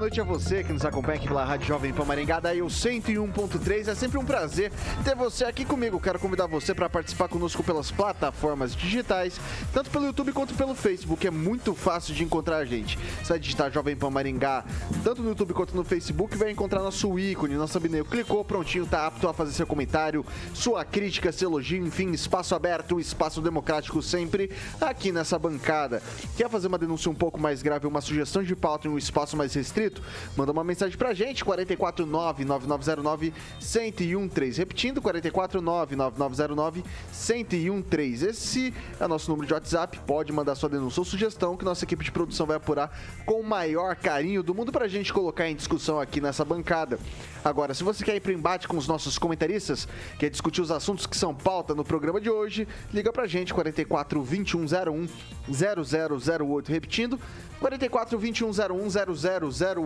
Noite a você que nos acompanha aqui pela Rádio Jovem Pan Maringá, daí o 101.3. É sempre um prazer ter você aqui comigo. Quero convidar você para participar conosco pelas plataformas digitais, tanto pelo YouTube quanto pelo Facebook. É muito fácil de encontrar a gente. Você vai digitar Jovem Pan Maringá, tanto no YouTube quanto no Facebook, vai encontrar nosso ícone, nosso thumbnail. Clicou, prontinho, tá apto a fazer seu comentário, sua crítica, seu elogio, enfim, espaço aberto, espaço democrático sempre aqui nessa bancada. Quer fazer uma denúncia um pouco mais grave, uma sugestão de pauta em um espaço mais restrito, manda uma mensagem pra gente, 449-9909-1013. Repetindo, 449-9909-1013. Esse é o nosso número de WhatsApp. Pode mandar sua denúncia ou sugestão que nossa equipe de produção vai apurar com o maior carinho do mundo pra gente colocar em discussão aqui nessa bancada. Agora, se você quer ir pro embate com os nossos comentaristas, quer discutir os assuntos que são pauta no programa de hoje, liga pra gente, 44 2101 0008. Repetindo, 44 2101 0008.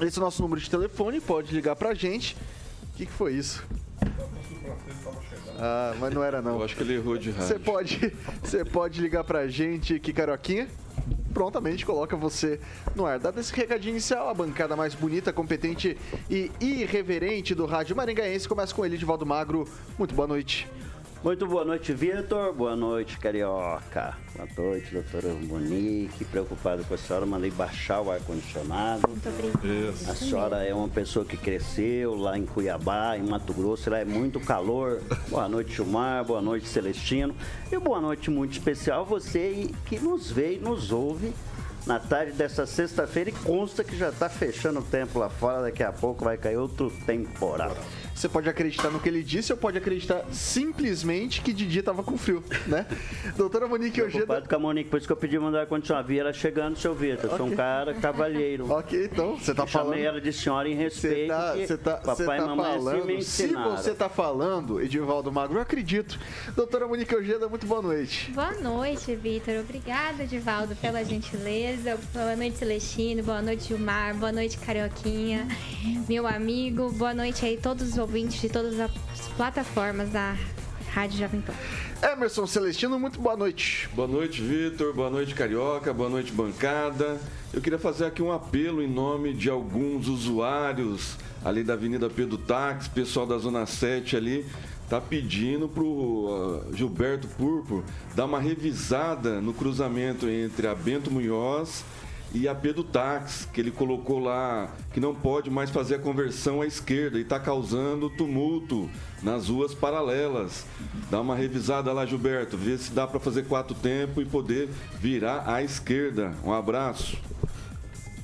Esse é o nosso número de telefone, pode ligar pra gente. O que, que foi isso? Ah, mas não era não. Eu acho que ele errou de rádio. Você pode, você pode ligar pra gente, que caroquinha? prontamente coloca você no ar. Dado esse recadinho inicial, a bancada mais bonita, competente e irreverente do rádio maringaense começa com ele, Divaldo Magro. Muito boa noite. Muito boa noite, Vitor. Boa noite, Carioca. Boa noite, doutora Monique. Preocupado com a senhora, mandei baixar o ar-condicionado. Muito obrigada. A senhora é uma pessoa que cresceu lá em Cuiabá, em Mato Grosso. Lá é muito calor. Boa noite, Gilmar. Boa noite, Celestino. E boa noite muito especial a você que nos vê e nos ouve na tarde dessa sexta-feira e consta que já está fechando o tempo lá fora. Daqui a pouco vai cair outro temporal. Você pode acreditar no que ele disse ou pode acreditar simplesmente que Didi tava com frio, né? Doutora Monique Ojeda... com a Monique, por isso que eu pedi mandar ar-condicionado. Vi ela chegando, seu Vitor. Okay. Sou um cara cavalheiro. ok, então, você tá eu falando... Chamei ela de senhora em respeito. Você tá, tá, papai tá e mamãe assim falando... assim Se você tá falando, Edivaldo Magro, eu acredito. Doutora Monique Ojeda, muito boa noite. Boa noite, Vitor. Obrigada, Edivaldo, pela gentileza. Boa noite, Celestino. Boa noite, Gilmar. Boa noite, Carioquinha. Meu amigo. Boa noite aí, todos os ouvintes de todas as plataformas da Rádio Jovem Pan. Emerson Celestino, muito boa noite. Boa noite, Vitor. Boa noite, Carioca. Boa noite, bancada. Eu queria fazer aqui um apelo em nome de alguns usuários ali da Avenida Pedro Táxi, pessoal da Zona 7 ali, tá pedindo pro uh, Gilberto Purpo dar uma revisada no cruzamento entre a Bento Munhoz e a Pedro Tax, que ele colocou lá que não pode mais fazer a conversão à esquerda e está causando tumulto nas ruas paralelas. Dá uma revisada lá, Gilberto, vê se dá para fazer quatro tempos e poder virar à esquerda. Um abraço.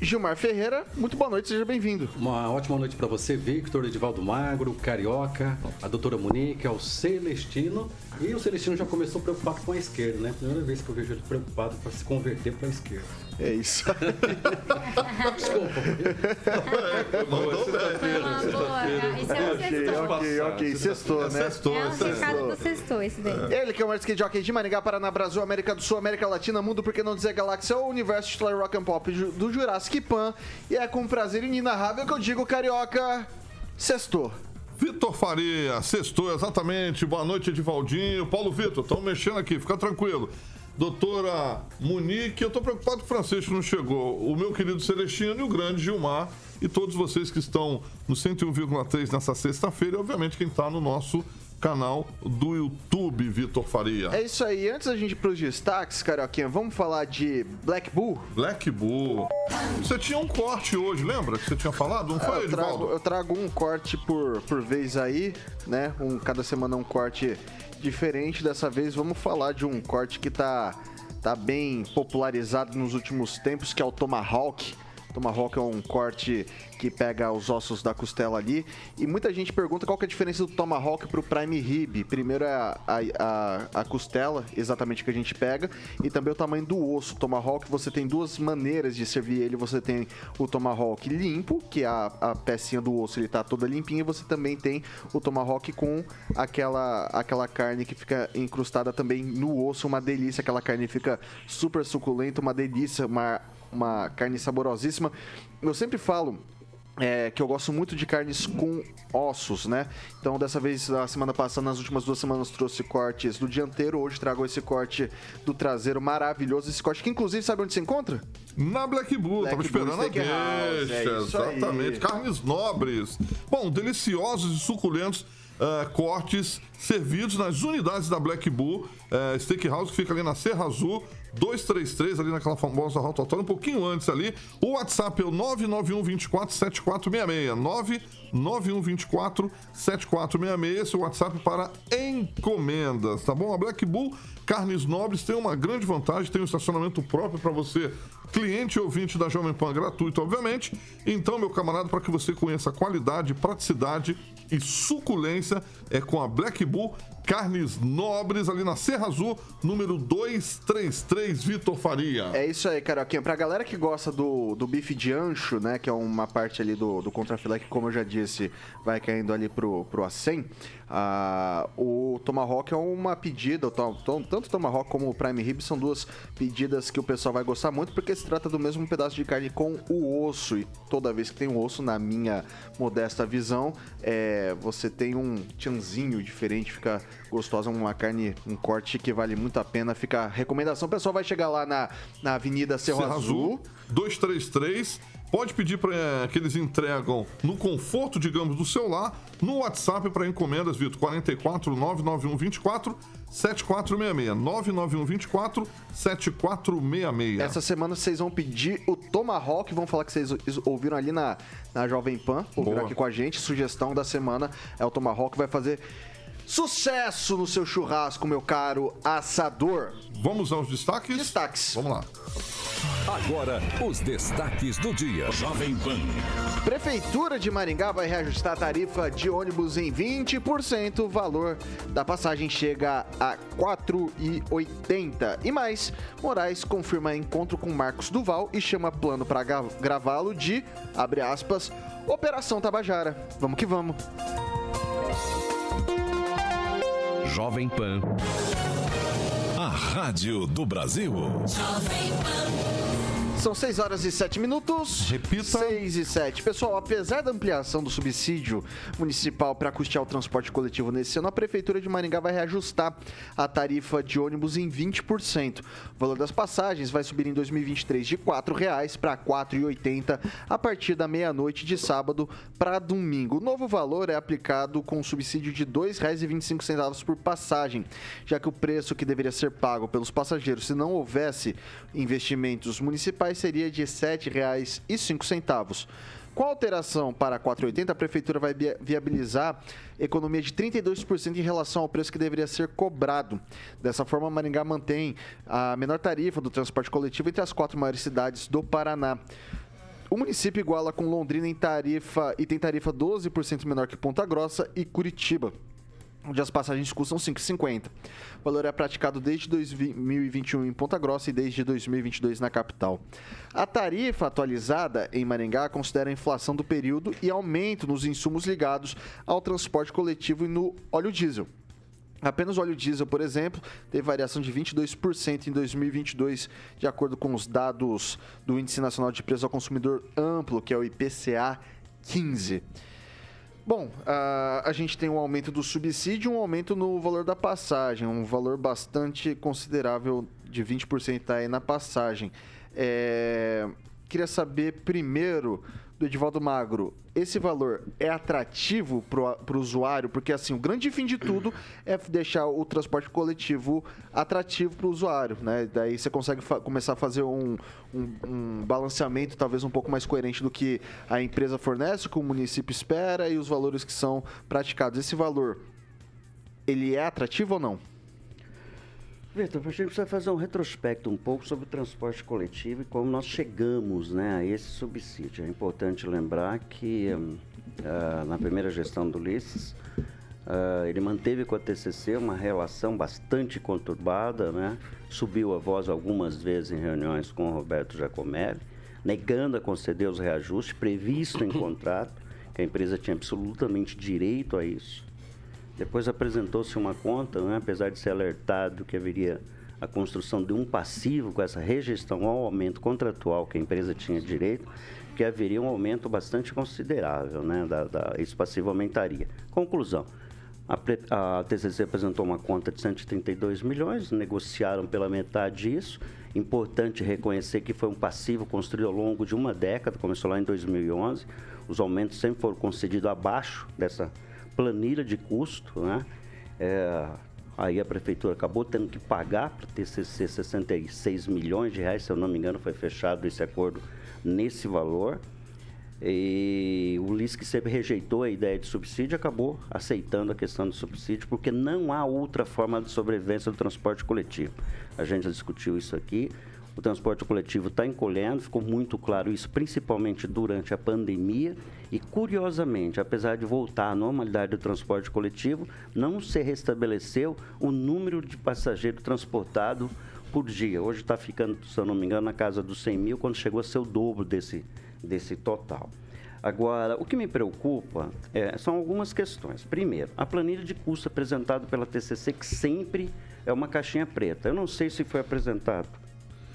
Gilmar Ferreira, muito boa noite, seja bem-vindo. Uma ótima noite para você, Victor, Edivaldo Magro, Carioca, a doutora Monique, ao Celestino. E o Celestino já começou preocupado com a esquerda, né? Primeira vez que eu vejo ele preocupado para se converter para a esquerda. É isso. Desculpa. Mandou sexta-feira, sexta-feira. Isso é um sextou. Ok, ok, sextou, né? Sextou, é um recado do sextou esse daí. Ele que é o Marquês de Jockey de Maringá, Paraná, Brasil, América do Sul, América Latina, Mundo, por que não dizer Galáxia, o universo titular Rock and Pop do Jurassic Pan. E é com prazer inenarrável que eu digo, Carioca, sextou. Vitor Faria, sextou, exatamente. Boa noite, Edivaldinho. Paulo Vitor, estamos mexendo aqui, fica tranquilo. Doutora Monique, eu estou preocupado que o Francisco não chegou. O meu querido Celestino e o grande Gilmar e todos vocês que estão no 101,3 nessa sexta-feira e, obviamente, quem está no nosso canal do YouTube, Vitor Faria. É isso aí. Antes da gente ir pros destaques, Carioquinha, vamos falar de Black Bull? Black Bull. Você tinha um corte hoje, lembra que você tinha falado? Não foi, eu trago, Edivaldo? eu trago um corte por, por vez aí, né? Um, cada semana um corte diferente. Dessa vez vamos falar de um corte que tá, tá bem popularizado nos últimos tempos, que é o Tomahawk. Tomahawk é um corte que pega os ossos da costela ali. E muita gente pergunta qual que é a diferença do Tomahawk pro Prime Rib. Primeiro é a, a, a, costela, exatamente que a gente pega, e também o tamanho do osso. O Tomahawk, você tem duas maneiras de servir ele. Você tem o Tomahawk limpo, que é a, a pecinha do osso ele tá toda limpinha, e você também tem o Tomahawk com aquela, aquela carne que fica incrustada também no osso, uma delícia. Aquela carne fica super suculenta, uma delícia, uma uma carne saborosíssima. Eu sempre falo é, que eu gosto muito de carnes com ossos, né? Então, dessa vez, na semana passada, nas últimas duas semanas, trouxe cortes do dianteiro. Hoje trago esse corte do traseiro maravilhoso. Esse corte que, inclusive, sabe onde se encontra? Na Black Bull, Black tava Bull esperando a Steakhouse, deixa. é isso aí. exatamente. Carnes nobres. Bom, deliciosos e suculentos ah, cortes servidos nas unidades da Black Bull eh, Steakhouse, que fica ali na Serra Azul. 233, ali naquela famosa rotatória, um pouquinho antes ali. O WhatsApp é o 991 24 7466. 991 24 7466. Esse é o WhatsApp para encomendas, tá bom? A Black Bull Carnes Nobres tem uma grande vantagem, tem um estacionamento próprio para você, cliente e ouvinte da Jovem Pan, gratuito, obviamente. Então, meu camarada, para que você conheça a qualidade, praticidade e suculência, é com a Black Bull Carnes Nobres, ali na Serra Azul, número 233, Vitor Faria. É isso aí, Carioquinha. Pra galera que gosta do, do bife de ancho, né? Que é uma parte ali do, do contrafilé que, como eu já disse, vai caindo ali pro, pro acém. Ah, o Tomahawk é uma pedida, tanto o Tomahawk como o Prime Rib são duas pedidas que o pessoal vai gostar muito, porque se trata do mesmo pedaço de carne com o osso. E toda vez que tem um osso, na minha modesta visão, é, você tem um tchanzinho diferente, fica gostosa, uma carne, um corte que vale muito a pena. Fica a recomendação. O pessoal vai chegar lá na, na Avenida Serra Azul. Azul 233. Pode pedir para que eles entregam no conforto, digamos, do seu lar, no WhatsApp para encomendas, Vitor, 44 991 24 7466. 991 24 7466. Essa semana vocês vão pedir o Tomahawk, vão falar que vocês ouviram ali na, na Jovem Pan, ouviram Boa. aqui com a gente. Sugestão da semana é o Tomahawk, vai fazer sucesso no seu churrasco, meu caro assador. Vamos aos destaques? Destaques. Vamos lá. Agora, os destaques do dia. Jovem Pan. Prefeitura de Maringá vai reajustar a tarifa de ônibus em 20%. O valor da passagem chega a R$ 4,80. E mais, Moraes confirma encontro com Marcos Duval e chama plano para gravá-lo de, abre aspas, Operação Tabajara. Vamos que vamos. Jovem Pan. A Rádio do Brasil. São 6 horas e 7 minutos. Repita. 6 e 7. Pessoal, apesar da ampliação do subsídio municipal para custear o transporte coletivo nesse ano, a Prefeitura de Maringá vai reajustar a tarifa de ônibus em 20%. O valor das passagens vai subir em 2023 de R$ 4,00 para R$ 4,80 a partir da meia-noite de sábado para domingo. O novo valor é aplicado com um subsídio de R$ 2,25 por passagem, já que o preço que deveria ser pago pelos passageiros se não houvesse investimentos municipais seria de R$ 7,05. Com a alteração para 4,80, a prefeitura vai via- viabilizar economia de 32% em relação ao preço que deveria ser cobrado. Dessa forma, Maringá mantém a menor tarifa do transporte coletivo entre as quatro maiores cidades do Paraná. O município iguala com Londrina em tarifa e tem tarifa 12% menor que Ponta Grossa e Curitiba onde as passagens custam R$ 5,50. O valor é praticado desde 2021 em Ponta Grossa e desde 2022 na capital. A tarifa atualizada em Maringá considera a inflação do período e aumento nos insumos ligados ao transporte coletivo e no óleo diesel. Apenas o óleo diesel, por exemplo, teve variação de 22% em 2022, de acordo com os dados do Índice Nacional de Preço ao Consumidor Amplo, que é o IPCA 15. Bom, a, a gente tem um aumento do subsídio e um aumento no valor da passagem, um valor bastante considerável de 20% aí na passagem. É, queria saber primeiro do Edivaldo Magro, esse valor é atrativo para o usuário? Porque, assim, o grande fim de tudo é deixar o transporte coletivo atrativo para o usuário, né? Daí você consegue começar a fazer um, um, um, balanceamento talvez um pouco mais coerente do que a empresa fornece, o que o município espera e os valores que são praticados. Esse valor, ele é atrativo ou não? Vitor, a gente precisa fazer um retrospecto um pouco sobre o transporte coletivo e como nós chegamos né, a esse subsídio. É importante lembrar que uh, na primeira gestão do Ulisses, uh, ele manteve com a TCC uma relação bastante conturbada, né? subiu a voz algumas vezes em reuniões com o Roberto Giacomelli, negando a conceder os reajustes previstos em contrato, que a empresa tinha absolutamente direito a isso. Depois apresentou-se uma conta, né, apesar de ser alertado que haveria a construção de um passivo com essa rejeição ao aumento contratual que a empresa tinha direito, que haveria um aumento bastante considerável, né, da, da, esse passivo aumentaria. Conclusão, a, a TCC apresentou uma conta de 132 milhões, negociaram pela metade disso. Importante reconhecer que foi um passivo construído ao longo de uma década, começou lá em 2011. Os aumentos sempre foram concedidos abaixo dessa planilha de custo, né? É, aí a prefeitura acabou tendo que pagar para o TCC 66 milhões de reais, se eu não me engano, foi fechado esse acordo nesse valor. E o LIS, que sempre rejeitou a ideia de subsídio, acabou aceitando a questão do subsídio, porque não há outra forma de sobrevivência do transporte coletivo. A gente já discutiu isso aqui. O transporte coletivo está encolhendo, ficou muito claro isso, principalmente durante a pandemia. E, curiosamente, apesar de voltar à normalidade do transporte coletivo, não se restabeleceu o número de passageiros transportados por dia. Hoje está ficando, se eu não me engano, na casa dos 100 mil, quando chegou a ser o dobro desse, desse total. Agora, o que me preocupa é, são algumas questões. Primeiro, a planilha de custo apresentada pela TCC, que sempre é uma caixinha preta. Eu não sei se foi apresentado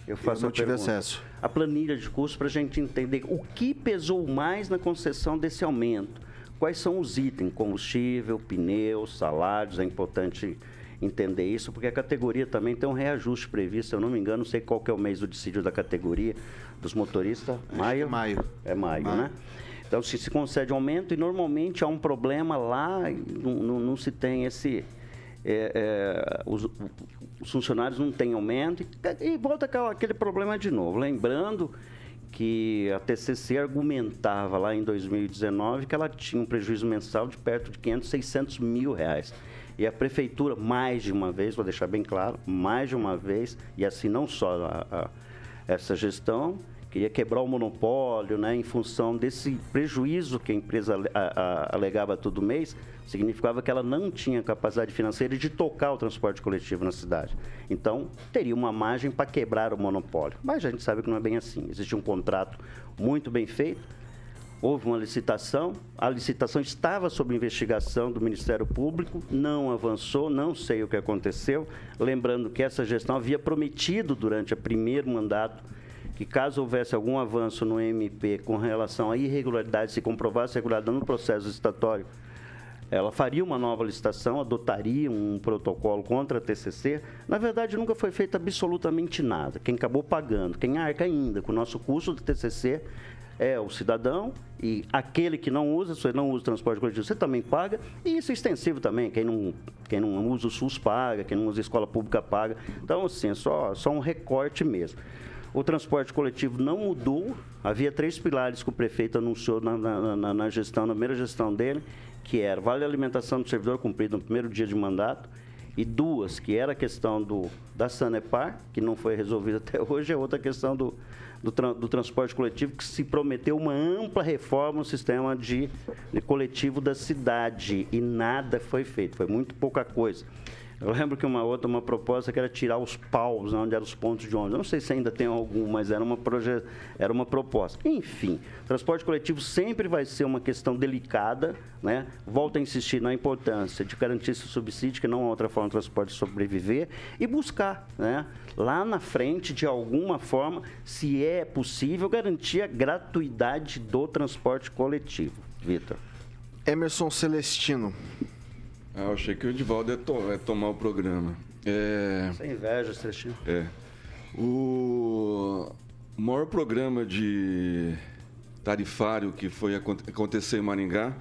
eu faço eu não tive pergunta. acesso. A planilha de custo para a gente entender o que pesou mais na concessão desse aumento. Quais são os itens? Combustível, pneus, salários. É importante entender isso, porque a categoria também tem um reajuste previsto. Se eu não me engano, não sei qual que é o mês do dissídio da categoria dos motoristas. Maio? É maio. É maio, maio. né? Então, se se concede aumento e normalmente há um problema lá, não, não, não se tem esse, é, é, os, os, funcionários não têm aumento e, e volta aquele problema de novo. Lembrando que a TCC argumentava lá em 2019 que ela tinha um prejuízo mensal de perto de 500, 600 mil reais. E a prefeitura, mais de uma vez, vou deixar bem claro, mais de uma vez, e assim não só a, a, essa gestão, queria quebrar o monopólio, né, em função desse prejuízo que a empresa a, a, alegava todo mês, significava que ela não tinha capacidade financeira de tocar o transporte coletivo na cidade. Então, teria uma margem para quebrar o monopólio. Mas a gente sabe que não é bem assim. Existe um contrato muito bem feito, houve uma licitação, a licitação estava sob investigação do Ministério Público, não avançou, não sei o que aconteceu. Lembrando que essa gestão havia prometido durante o primeiro mandato que caso houvesse algum avanço no MP com relação a irregularidade, se comprovasse irregularidade no processo licitatório, ela faria uma nova licitação, adotaria um protocolo contra a TCC. Na verdade, nunca foi feito absolutamente nada. Quem acabou pagando, quem arca ainda com o nosso custo do TCC é o cidadão e aquele que não usa, você não usa o transporte coletivo, você também paga. E isso é extensivo também, quem não, quem não usa o SUS paga, quem não usa a escola pública paga. Então, assim, é só, só um recorte mesmo. O transporte coletivo não mudou. Havia três pilares que o prefeito anunciou na, na, na, na gestão, na primeira gestão dele, que era vale alimentação do servidor cumprido no primeiro dia de mandato, e duas, que era a questão do, da Sanepar, que não foi resolvida até hoje, é outra questão do, do, do, transporte coletivo, que se prometeu uma ampla reforma no sistema de, de coletivo da cidade, e nada foi feito, foi muito pouca coisa. Eu lembro que uma outra, uma proposta que era tirar os paus, né, onde eram os pontos de ônibus. Não sei se ainda tem algum, mas era uma, proje... era uma proposta. Enfim, transporte coletivo sempre vai ser uma questão delicada, né? Volto a insistir na importância de garantir esse subsídio, que não há outra forma de transporte sobreviver, e buscar, né? Lá na frente, de alguma forma, se é possível, garantir a gratuidade do transporte coletivo. Vitor. Emerson Celestino. Ah, eu achei que o Edivaldo ia, to ia tomar o programa. É... Sem inveja, Celestino. É. O maior programa de tarifário que foi acontecer em Maringá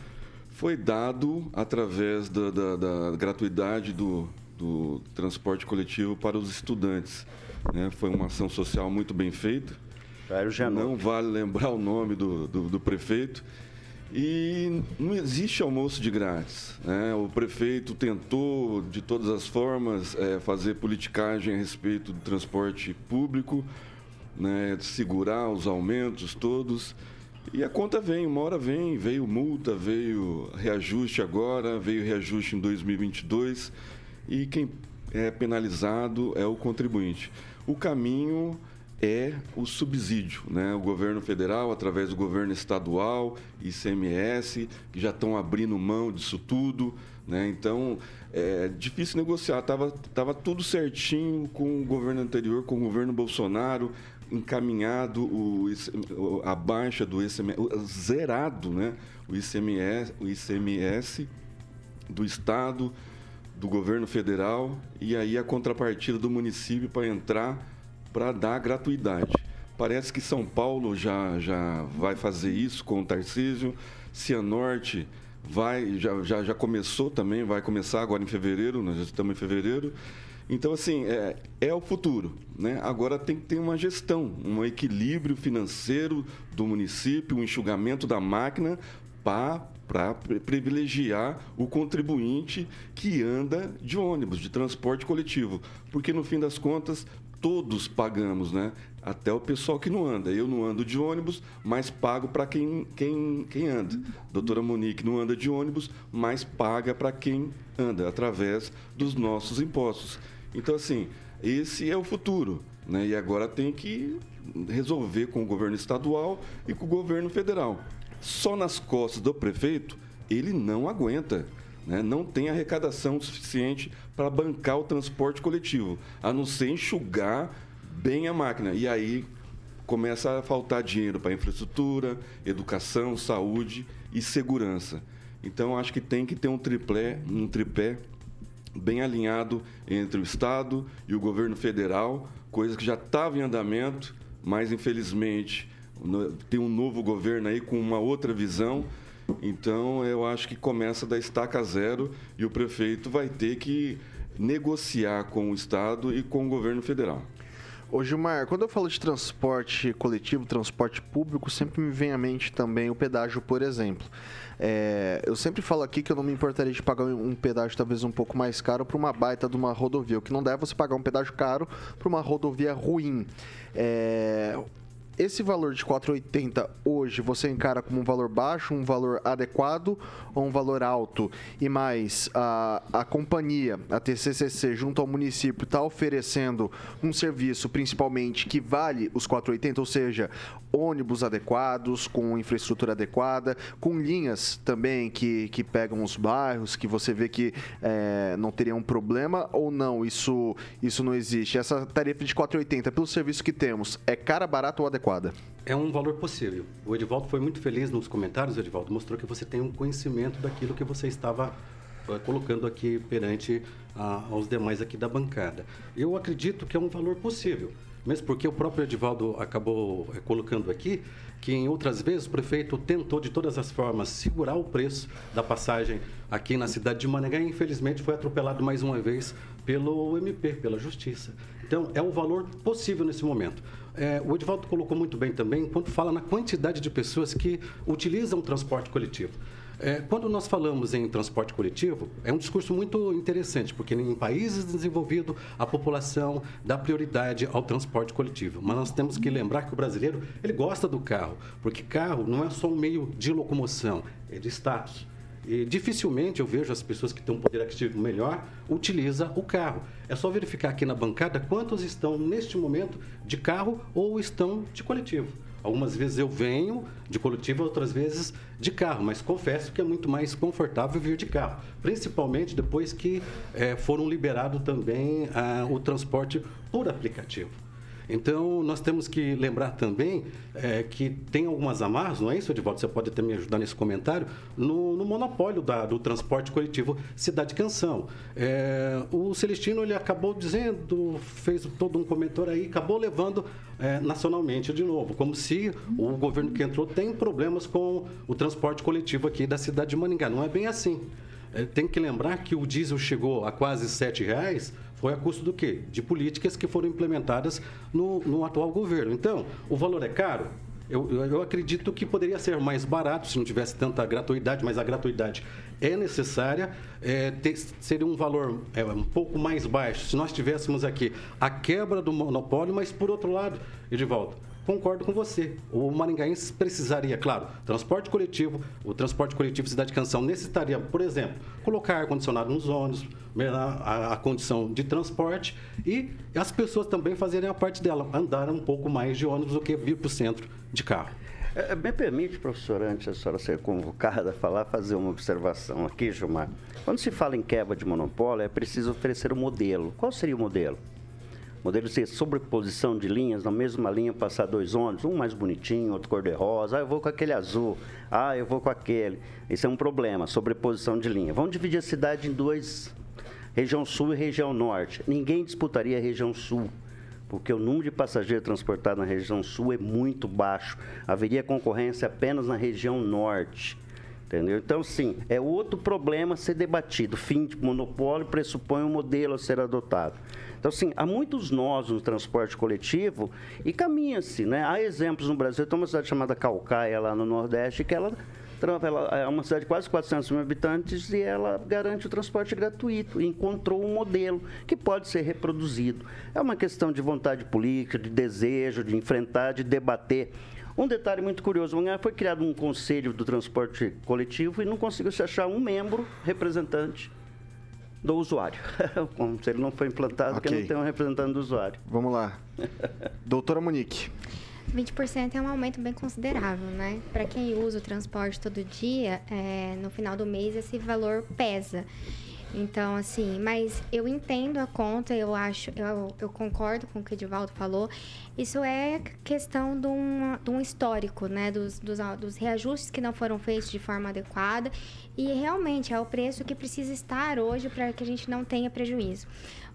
foi dado através da, da, da gratuidade do, do transporte coletivo para os estudantes. Né? Foi uma ação social muito bem feita. Não vale lembrar o nome do, do, do, prefeito. E não existe almoço de grátis. Né? O prefeito tentou, de todas as formas, é, fazer politicagem a respeito do transporte público, né? segurar os aumentos todos. E a conta vem, uma hora vem, veio multa, veio reajuste agora, veio reajuste em 2022 e quem é penalizado é o contribuinte. O caminho é o subsídio, né? O governo federal, através do governo estadual, ICMS, que já estão abrindo mão disso tudo, né? Então, é difícil negociar. Tava, tava tudo certinho com o governo anterior, com o governo Bolsonaro, encaminhado o, a baixa do ICMS, zerado, né? O ICMS, o ICMS do Estado, do governo federal, e aí a contrapartida do município para entrar para dar gratuidade. Parece que São Paulo já, já vai fazer isso com o Tarcísio, Cianorte vai, já, já, já começou também, vai começar agora em fevereiro, nós já estamos em fevereiro. Então, assim, é, é o futuro. Né? Agora tem que ter uma gestão, um equilíbrio financeiro do município, um enxugamento da máquina para privilegiar o contribuinte que anda de ônibus, de transporte coletivo. Porque, no fim das contas, todos pagamos, né? Até o pessoal que não anda. Eu não ando de ônibus, mas pago para quem, quem, quem anda. Doutora Monique não anda de ônibus, mas paga para quem anda, através dos nossos impostos. Então, assim, esse é o futuro. Né? E agora tem que resolver com o governo estadual e com o governo federal. Só nas costas do prefeito, ele não aguenta né, não tem arrecadação suficiente para bancar o transporte coletivo, a não ser enxugar bem a máquina. E aí começa a faltar dinheiro para infraestrutura, educação, saúde e segurança. Então acho que tem que ter um triplé, um tripé bem alinhado entre o Estado e o governo federal, coisa que já estava em andamento, mas infelizmente tem um novo governo aí com uma outra visão então, eu acho que começa da estaca zero e o prefeito vai ter que negociar com o Estado e com o governo federal. Ô Gilmar, quando eu falo de transporte coletivo, transporte público, sempre me vem à mente também o pedágio, por exemplo. É, eu sempre falo aqui que eu não me importaria de pagar um pedágio talvez um pouco mais caro para uma baita de uma rodovia. O que não deve é você pagar um pedágio caro para uma rodovia ruim. É, esse valor de 4,80 hoje você encara como um valor baixo, um valor adequado ou um valor alto? E mais, a, a companhia, a TCCC, junto ao município, está oferecendo um serviço principalmente que vale os 4,80, ou seja, ônibus adequados, com infraestrutura adequada, com linhas também que, que pegam os bairros, que você vê que é, não teria um problema ou não? Isso, isso não existe. Essa tarifa de 4,80 pelo serviço que temos é cara, barato ou adequado? Adequada? É um valor possível. O Edivaldo foi muito feliz nos comentários, Edivaldo, mostrou que você tem um conhecimento daquilo que você estava uh, colocando aqui perante uh, aos demais aqui da bancada. Eu acredito que é um valor possível, mesmo porque o próprio Edivaldo acabou uh, colocando aqui que em outras vezes o prefeito tentou de todas as formas segurar o preço da passagem aqui na cidade de Manegá e infelizmente foi atropelado mais uma vez pelo MP, pela Justiça. Então é um valor possível nesse momento. É, o Edvaldo colocou muito bem também quando fala na quantidade de pessoas que utilizam o transporte coletivo. É, quando nós falamos em transporte coletivo, é um discurso muito interessante, porque em países desenvolvidos a população dá prioridade ao transporte coletivo. Mas nós temos que lembrar que o brasileiro ele gosta do carro, porque carro não é só um meio de locomoção, é de status. E dificilmente eu vejo as pessoas que têm um poder aquisitivo melhor utiliza o carro. É só verificar aqui na bancada quantos estão neste momento de carro ou estão de coletivo. Algumas vezes eu venho de coletivo, outras vezes de carro, mas confesso que é muito mais confortável vir de carro, principalmente depois que é, foram liberado também ah, o transporte por aplicativo. Então, nós temos que lembrar também é, que tem algumas amarras, não é isso, Edivaldo? Você pode até me ajudar nesse comentário, no, no monopólio da, do transporte coletivo Cidade Canção. É, o Celestino ele acabou dizendo, fez todo um comentário aí, acabou levando é, nacionalmente de novo, como se o governo que entrou tem problemas com o transporte coletivo aqui da cidade de Maningá. Não é bem assim. É, tem que lembrar que o diesel chegou a quase R$ reais foi a custo do quê? De políticas que foram implementadas no, no atual governo. Então, o valor é caro? Eu, eu, acredito que poderia ser mais barato se não tivesse tanta gratuidade, mas a gratuidade é necessária, é, ter, seria um valor é, um pouco mais baixo se nós tivéssemos aqui a quebra do monopólio, mas por outro lado, Edivaldo, concordo com você. O maringaense precisaria, claro, transporte coletivo, o transporte coletivo Cidade Canção necessitaria, por exemplo, colocar ar-condicionado nos ônibus, melhorar a, a, condição de transporte e as pessoas também fazerem a parte dela, andar um pouco mais de ônibus do que vir para o centro de carro. É, é, me permite, professor, antes da senhora ser convocada a falar, fazer uma observação aqui, Gilmar. Quando se fala em quebra de monopólio, é preciso oferecer um modelo. Qual seria o modelo? Modelo seria sobreposição de linhas, na mesma linha passar dois ônibus, um mais bonitinho, outro cor-de-rosa, ah, eu vou com aquele azul, ah, eu vou com aquele. Isso é um problema, sobreposição de linha. Vamos dividir a cidade em duas, região sul e região norte. Ninguém disputaria a região sul porque o número de passageiros transportados na região sul é muito baixo. Haveria concorrência apenas na região norte. Entendeu? Então, sim, é outro problema a ser debatido. Fim de monopólio pressupõe um modelo a ser adotado. Então, sim, há muitos nós no transporte coletivo e caminha-se, né? Há exemplos no Brasil, tem uma cidade chamada Calcaia, lá no Nordeste, que ela ela é uma cidade de quase 400 mil habitantes e ela garante o transporte gratuito. Encontrou um modelo que pode ser reproduzido. É uma questão de vontade política, de desejo, de enfrentar, de debater. Um detalhe muito curioso, foi criado um conselho do transporte coletivo e não conseguiu se achar um membro representante do usuário. o conselho não foi implantado okay. porque não tem um representante do usuário. Vamos lá. Doutora Monique. 20% é um aumento bem considerável, né? Para quem usa o transporte todo dia, é, no final do mês esse valor pesa. Então, assim, mas eu entendo a conta, eu acho, eu, eu concordo com o que o Edivaldo falou. Isso é questão de um, de um histórico, né? Dos, dos, dos reajustes que não foram feitos de forma adequada. E realmente é o preço que precisa estar hoje para que a gente não tenha prejuízo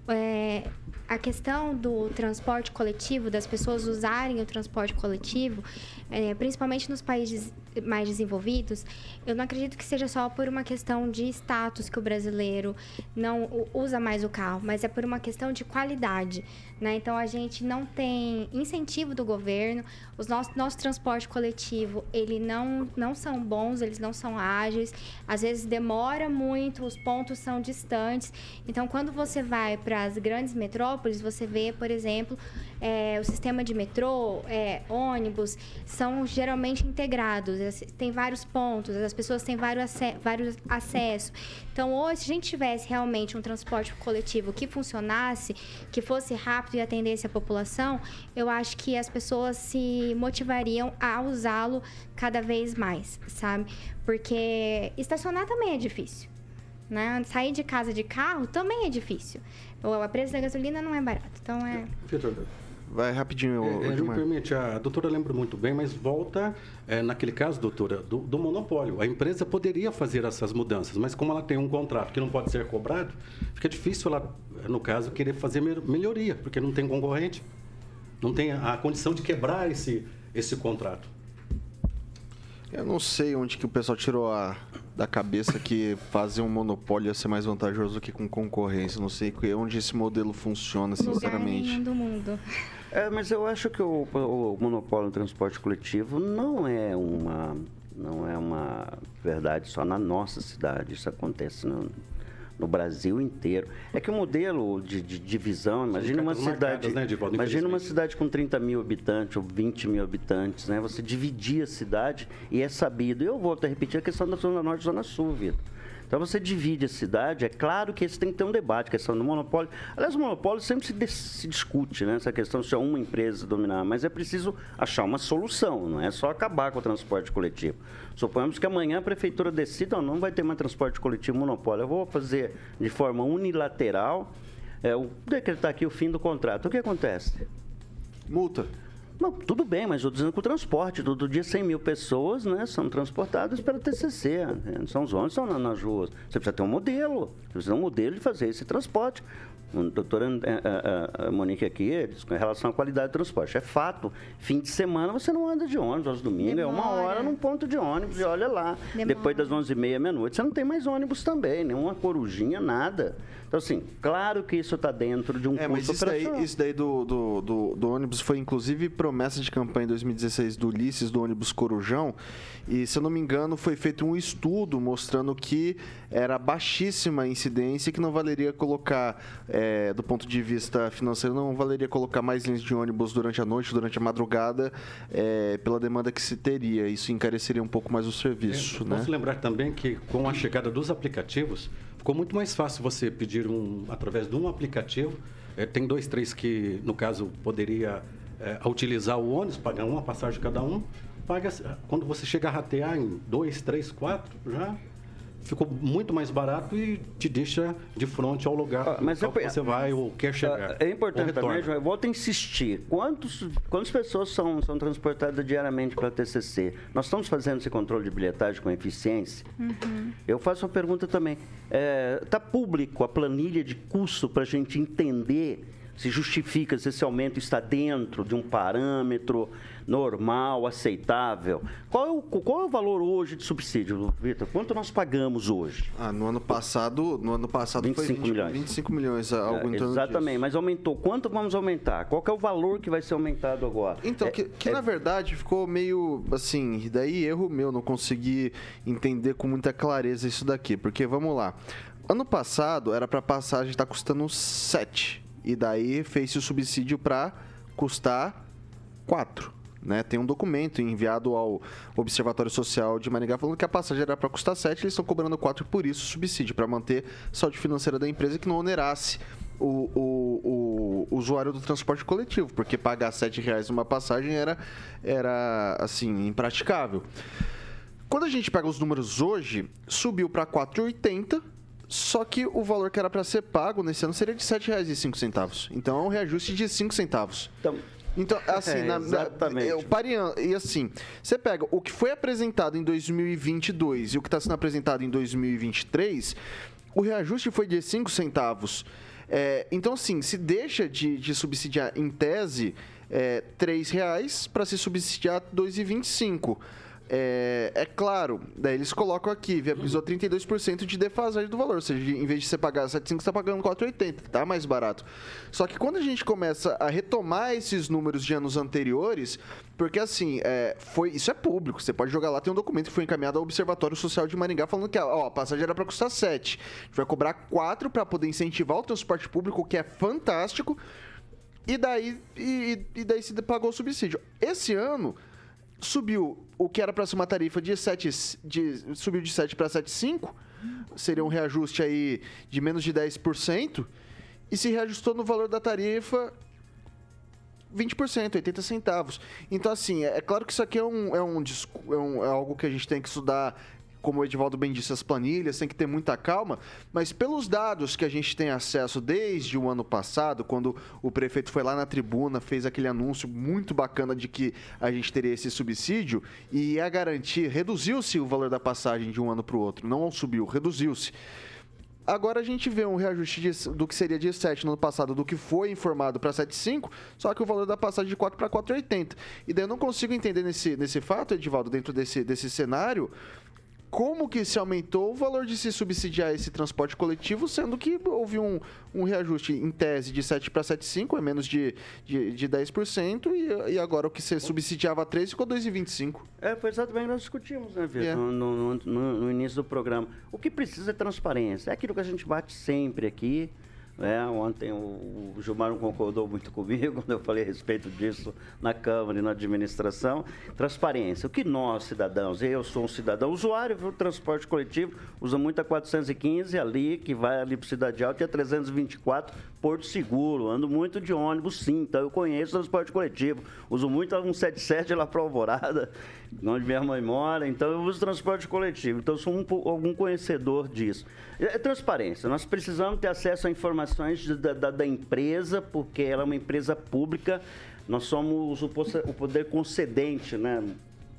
é, a questão do transporte coletivo, das pessoas usarem o transporte coletivo, é, principalmente nos países mais desenvolvidos, eu não acredito que seja só por uma questão de status que o brasileiro não usa mais o carro, mas é por uma questão de qualidade. Né? Então a gente não tem incentivo do governo, os nossos nosso transporte coletivo ele não não são bons, eles não são ágeis, às vezes demora muito, os pontos são distantes. Então quando você vai para as grandes metrópoles, você vê, por exemplo, é, o sistema de metrô, é, ônibus, são geralmente integrados, tem vários pontos, as pessoas têm vários, vários acessos. Então, hoje, se a gente tivesse realmente um transporte coletivo que funcionasse, que fosse rápido e atendesse a população, eu acho que as pessoas se motivariam a usá-lo cada vez mais, sabe? Porque estacionar também é difícil. Né? Sair de casa de carro também é difícil. O preço da gasolina não é barato. Então é. Vai rapidinho, é, é, Me permite, a doutora lembra muito bem, mas volta, é, naquele caso, doutora, do, do, monopólio. A empresa poderia fazer essas mudanças, mas como ela tem um contrato que não pode ser cobrado, fica difícil ela, no caso, querer fazer melhoria, porque não tem concorrente. Não tem a condição de quebrar esse, esse contrato. Eu não sei onde que o pessoal tirou a, da cabeça que fazer um monopólio ia ser mais vantajoso do que com concorrência. Não sei onde esse modelo funciona, sinceramente. Lugar do mundo. É, mas eu acho que o, o monopólio no transporte coletivo não é uma não é uma verdade só na nossa cidade. Isso acontece no, no Brasil inteiro. É que o modelo de, divisão, imagina uma cidade. Marcadas, né, imagina uma cidade com 30 mil habitantes ou 20 mil habitantes, né? Você dividir a cidade e é sabido. Eu volto a repetir a questão da Zona Norte e Zona Sul, Vitor. Então você divide a cidade, é claro que esse tem que ter um debate, questão do monopólio. Aliás, o monopólio sempre se, se discute, né? Essa questão se é uma empresa dominar, mas é preciso achar uma solução, não é só acabar com o transporte coletivo. Suponhamos que amanhã a prefeitura decida, não, não vai ter mais transporte coletivo monopólio. Eu vou fazer de forma unilateral, é, decretar aqui o fim do contrato. O que acontece? Multa. Não, tudo bem, mas estou dizendo que o transporte, todo dia 100 mil pessoas né, são transportadas pela TCC. Né? São os ônibus, estão nas ruas. Você precisa ter um modelo. Você precisa ter um modelo de fazer esse transporte. O doutor a, a, a Monique aqui, eles, com relação à qualidade do transporte. É fato, fim de semana você não anda de ônibus, aos domingos, Demora. é uma hora num ponto de ônibus e olha lá. Demora. Depois das 11h30, meia-noite, você não tem mais ônibus também, nenhuma corujinha, nada. Então, assim, claro que isso está dentro de um é, custo mas isso daí, isso daí do, do, do, do, ônibus foi, inclusive, promessa de campanha em 2016 do Ulisses, do ônibus Corujão. E, se eu não me engano, foi feito um estudo mostrando que era baixíssima a incidência e que não valeria colocar, é, do ponto de vista financeiro, não valeria colocar mais linhas de ônibus durante a noite, durante a madrugada, é, pela demanda que se teria. Isso encareceria um pouco mais o serviço. É, né? Posso lembrar também que, com a chegada dos aplicativos, Ficou muito mais fácil você pedir um através de um aplicativo. É, tem dois, três que, no caso, poderia é, utilizar o ônibus, pagar uma passagem cada um. Paga, quando você chega a ratear em dois, três, quatro, já ficou muito mais barato e te deixa de frente ao lugar ah, mas ao você vai ou quer chegar. É importante também, João, eu volto a insistir. Quantos, quantas pessoas são, são transportadas diariamente para a TCC? Nós estamos fazendo esse controle de bilhetagem com eficiência? Uhum. Eu faço uma pergunta também. Está é, tá público a planilha de custo para a gente entender se justifica se esse aumento está dentro de um parâmetro normal, aceitável. Qual é o, qual é o valor hoje de subsídio, Vitor? Quanto nós pagamos hoje? Ah, no ano passado, no ano passado 25 foi 20, milhões. 25 milhões, algo é, Exatamente, disso. mas aumentou. Quanto vamos aumentar? Qual é o valor que vai ser aumentado agora? Então, é, que, que é... na verdade ficou meio assim, daí erro meu, não consegui entender com muita clareza isso daqui, porque vamos lá. Ano passado era para passagem estar tá custando 7 e daí fez o subsídio para custar 4. Né? Tem um documento enviado ao Observatório Social de Maringá falando que a passagem era para custar 7, eles estão cobrando 4 por isso subsídio, para manter saúde financeira da empresa que não onerasse o, o, o, usuário do transporte coletivo, porque pagar 7 reais uma passagem era, era assim, impraticável. Quando a gente pega os números hoje, subiu para 4,80 só que o valor que era para ser pago nesse ano seria de R$ 7,05. Então é um reajuste de 5 centavos. Então, então, assim, é, na, exatamente. Na, eu pareando, e assim, você pega o que foi apresentado em 2022 e o que está sendo apresentado em 2023, o reajuste foi de 5 centavos. É, então, assim, se deixa de, de subsidiar em tese é, R$ reais para se subsidiar R$ 2,25. É, é, claro, daí eles colocam aqui, viabilizou 32% de defasagem do valor. Ou seja, em vez de você pagar 7,5, você está pagando 4,80, tá mais barato. Só que quando a gente começa a retomar esses números de anos anteriores, porque assim, é, foi, isso é público, você pode jogar lá, tem um documento que foi encaminhado ao Observatório Social de Maringá falando que ó, a passagem era para custar 7. A gente vai cobrar 4 para poder incentivar o transporte público, o que é fantástico. E daí, e, e daí se pagou o subsídio. Esse ano subiu o que era para ser uma tarifa de 7, de, subiu de 7 para 7,5, seria um reajuste aí de menos de 10%, e se reajustou no valor da tarifa 20%, 80 centavos. Então, assim, é, é claro que isso aqui é, um, é, um, é, um, é algo que a gente tem que estudar como o Edivaldo bem disse, as planilhas, tem que ter muita calma, mas pelos dados que a gente tem acesso desde o ano passado, quando o prefeito foi lá na tribuna, fez aquele anúncio muito bacana de que a gente teria esse subsídio e ia garantir, reduziu-se o valor da passagem de um ano para o outro, não subiu, reduziu-se. Agora a gente vê um reajuste de, do que seria de 7 no ano passado, do que foi informado para 7,5, só que o valor da passagem de 4 para 4,80. E daí eu não consigo entender nesse, nesse fato, Edivaldo, dentro desse, desse cenário, como que se aumentou o valor de se subsidiar esse transporte coletivo, sendo que houve um, um reajuste em tese de 7 para 7,5, é menos de, de, de 10%, e, e agora o que se subsidiava a 3 ficou 2,25. É, foi exatamente o que nós discutimos, né, Vitor, é. no, no, no, no início do programa. O que precisa é transparência, é aquilo que a gente bate sempre aqui, né? Ontem o, Gilmar não concordou muito comigo quando eu falei a respeito disso na Câmara e na administração. Transparência. O que nós, cidadãos, eu sou um cidadão usuário do transporte coletivo, usa muito a 415 ali, que vai ali para Cidade Alta, e a 324 Porto Seguro. Ando muito de ônibus, sim, então eu conheço o transporte coletivo. Uso muito a 177 lá para Alvorada, onde minha mãe mora, então eu uso transporte coletivo. Então eu sou um, algum conhecedor disso. É, é transparência. Nós precisamos ter acesso a informações da, da, da empresa, porque ela é uma empresa pública Nós somos o, o poder concedente, né?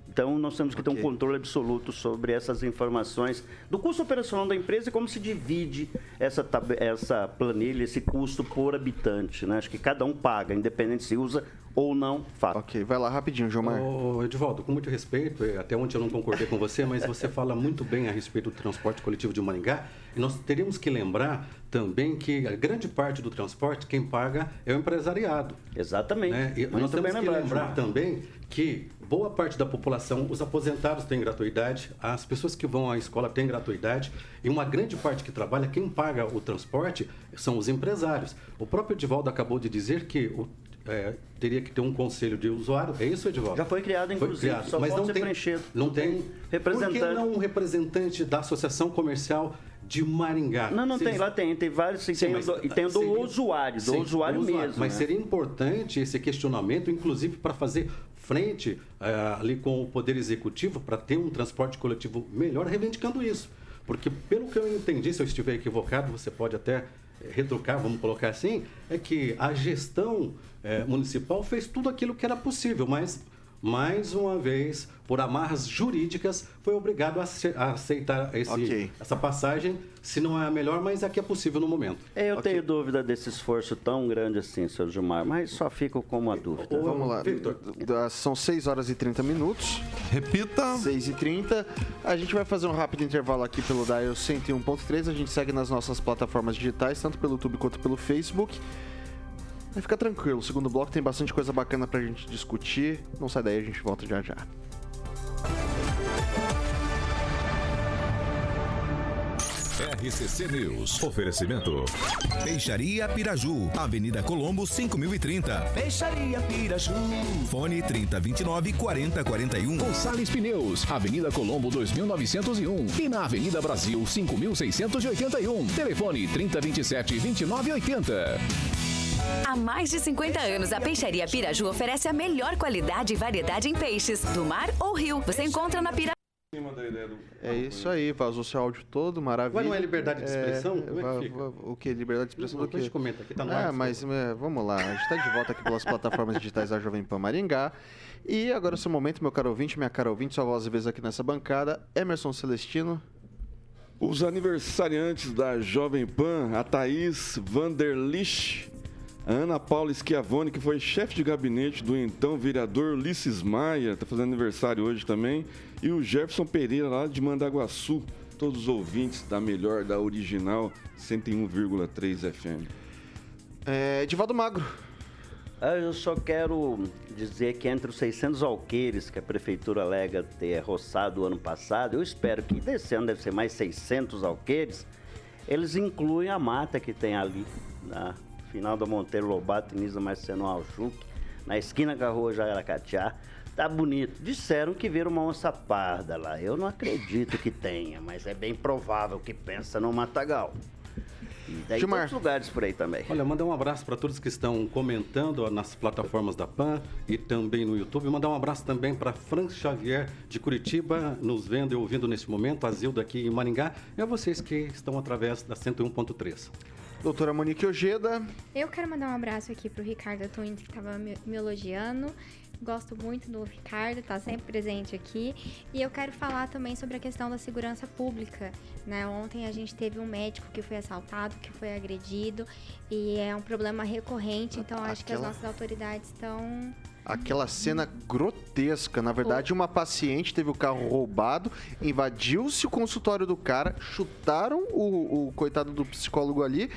Então, nós temos que ter okay. um controle absoluto sobre essas informações do custo operacional da empresa e como se divide essa, essa planilha, esse custo por habitante. Né? Acho que cada um paga, independente se usa ou não fato. Ok, vai lá rapidinho, Gilmar. Ô, Edivaldo, com muito respeito, até ontem eu não concordei com você, mas você fala muito bem a respeito do transporte coletivo de Maringá. E nós teríamos que lembrar também que a grande parte do transporte, quem paga é o empresariado. Exatamente. Né? E nós temos que lembrar também que boa parte da população, os aposentados têm gratuidade, as pessoas que vão à escola têm gratuidade, e uma grande parte que trabalha, quem paga o transporte são os empresários. O próprio Edivaldo acabou de dizer que o é, teria que ter um conselho de usuário. É isso, Edivaldo? Já foi criado, inclusive. Foi criado. Só mas não tem, preenchido. Não tem. Representante. Por que não um representante da Associação Comercial de Maringá. Não, não tem, lá tem, tem vários, sim, tem, mas, do, e tem do seria, usuário, do sim, usuário do mesmo. Mas né? seria importante esse questionamento, inclusive para fazer frente uh, ali com o Poder Executivo, para ter um transporte coletivo melhor, reivindicando isso. Porque, pelo que eu entendi, se eu estiver equivocado, você pode até retrucar, vamos colocar assim, é que a gestão é, municipal fez tudo aquilo que era possível, mas mais uma vez, por amarras jurídicas, foi obrigado a aceitar esse, okay. essa passagem, se não é a melhor, mas é a que é possível no momento. É, eu okay. tenho dúvida desse esforço tão grande assim, seu Gilmar, mas só fico com uma dúvida. Ô, Vamos lá, Victor. São 6 horas e 30 minutos. Repita. 6 e 30. A gente vai fazer um rápido intervalo aqui pelo Dial 101.3. A gente segue nas nossas plataformas digitais, tanto pelo YouTube quanto pelo Facebook. Mas fica tranquilo, o segundo bloco tem bastante coisa bacana pra gente discutir. Não sai daí, a gente volta já já. RCC News. Oferecimento. Peixaria Piraju. Avenida Colombo, 5030. Peixaria Piraju. Fone 3029 4041. Gonçalves Pneus. Avenida Colombo, 2901. E na Avenida Brasil, 5681. Telefone 3027 2980. Há mais de 50 anos, a Peixaria Piraju oferece a melhor qualidade e variedade em peixes, do mar ou rio. Você encontra na Piraju. É isso aí, vazou seu áudio todo, maravilha. Mas não é liberdade de expressão? É, Como é que fica? O que? Liberdade de expressão não, do quê? A gente comenta aqui, tá no Ah, mas é, vamos lá, a gente está de volta aqui pelas plataformas digitais da Jovem Pan Maringá. E agora é o seu momento, meu caro ouvinte, minha cara ouvinte, sua voz e vez aqui nessa bancada, Emerson Celestino. Os aniversariantes da Jovem Pan, a Thaís Vanderlich, a Ana Paula Schiavone, que foi chefe de gabinete do então vereador Ulisses Maia, está fazendo aniversário hoje também, e o Jefferson Pereira, lá de Mandaguaçu, todos os ouvintes da melhor, da original 101,3 FM. É, Divaldo Magro. Ah, eu só quero dizer que entre os 600 alqueires que a prefeitura alega ter roçado o ano passado, eu espero que desse ano deve ser mais 600 alqueires, eles incluem a mata que tem ali na final da Monteiro Lobato, Nisa Marciano Alchuc, na esquina com a rua Jagaracatiá. Tá bonito. Disseram que viram uma onça parda lá. Eu não acredito que tenha, mas é bem provável que pensa no matagal. E daí Gilmar. outros lugares por aí também. Olha, mandar um abraço para todos que estão comentando nas plataformas da PAN e também no YouTube. Mandar um abraço também para Frank Xavier de Curitiba, nos vendo e ouvindo nesse momento, a Zilda aqui em Maringá, e a vocês que estão através da 101.3. Doutora Monique Ojeda. Eu quero mandar um abraço aqui pro Ricardo Twins, que estava me, me elogiando. Gosto muito do Ricardo, está sempre presente aqui. E eu quero falar também sobre a questão da segurança pública. Né? Ontem a gente teve um médico que foi assaltado, que foi agredido, e é um problema recorrente, então acho que as nossas autoridades estão aquela cena grotesca. Na verdade, uma paciente teve o carro roubado, invadiu-se o consultório do cara, chutaram o, o coitado do psicólogo ali.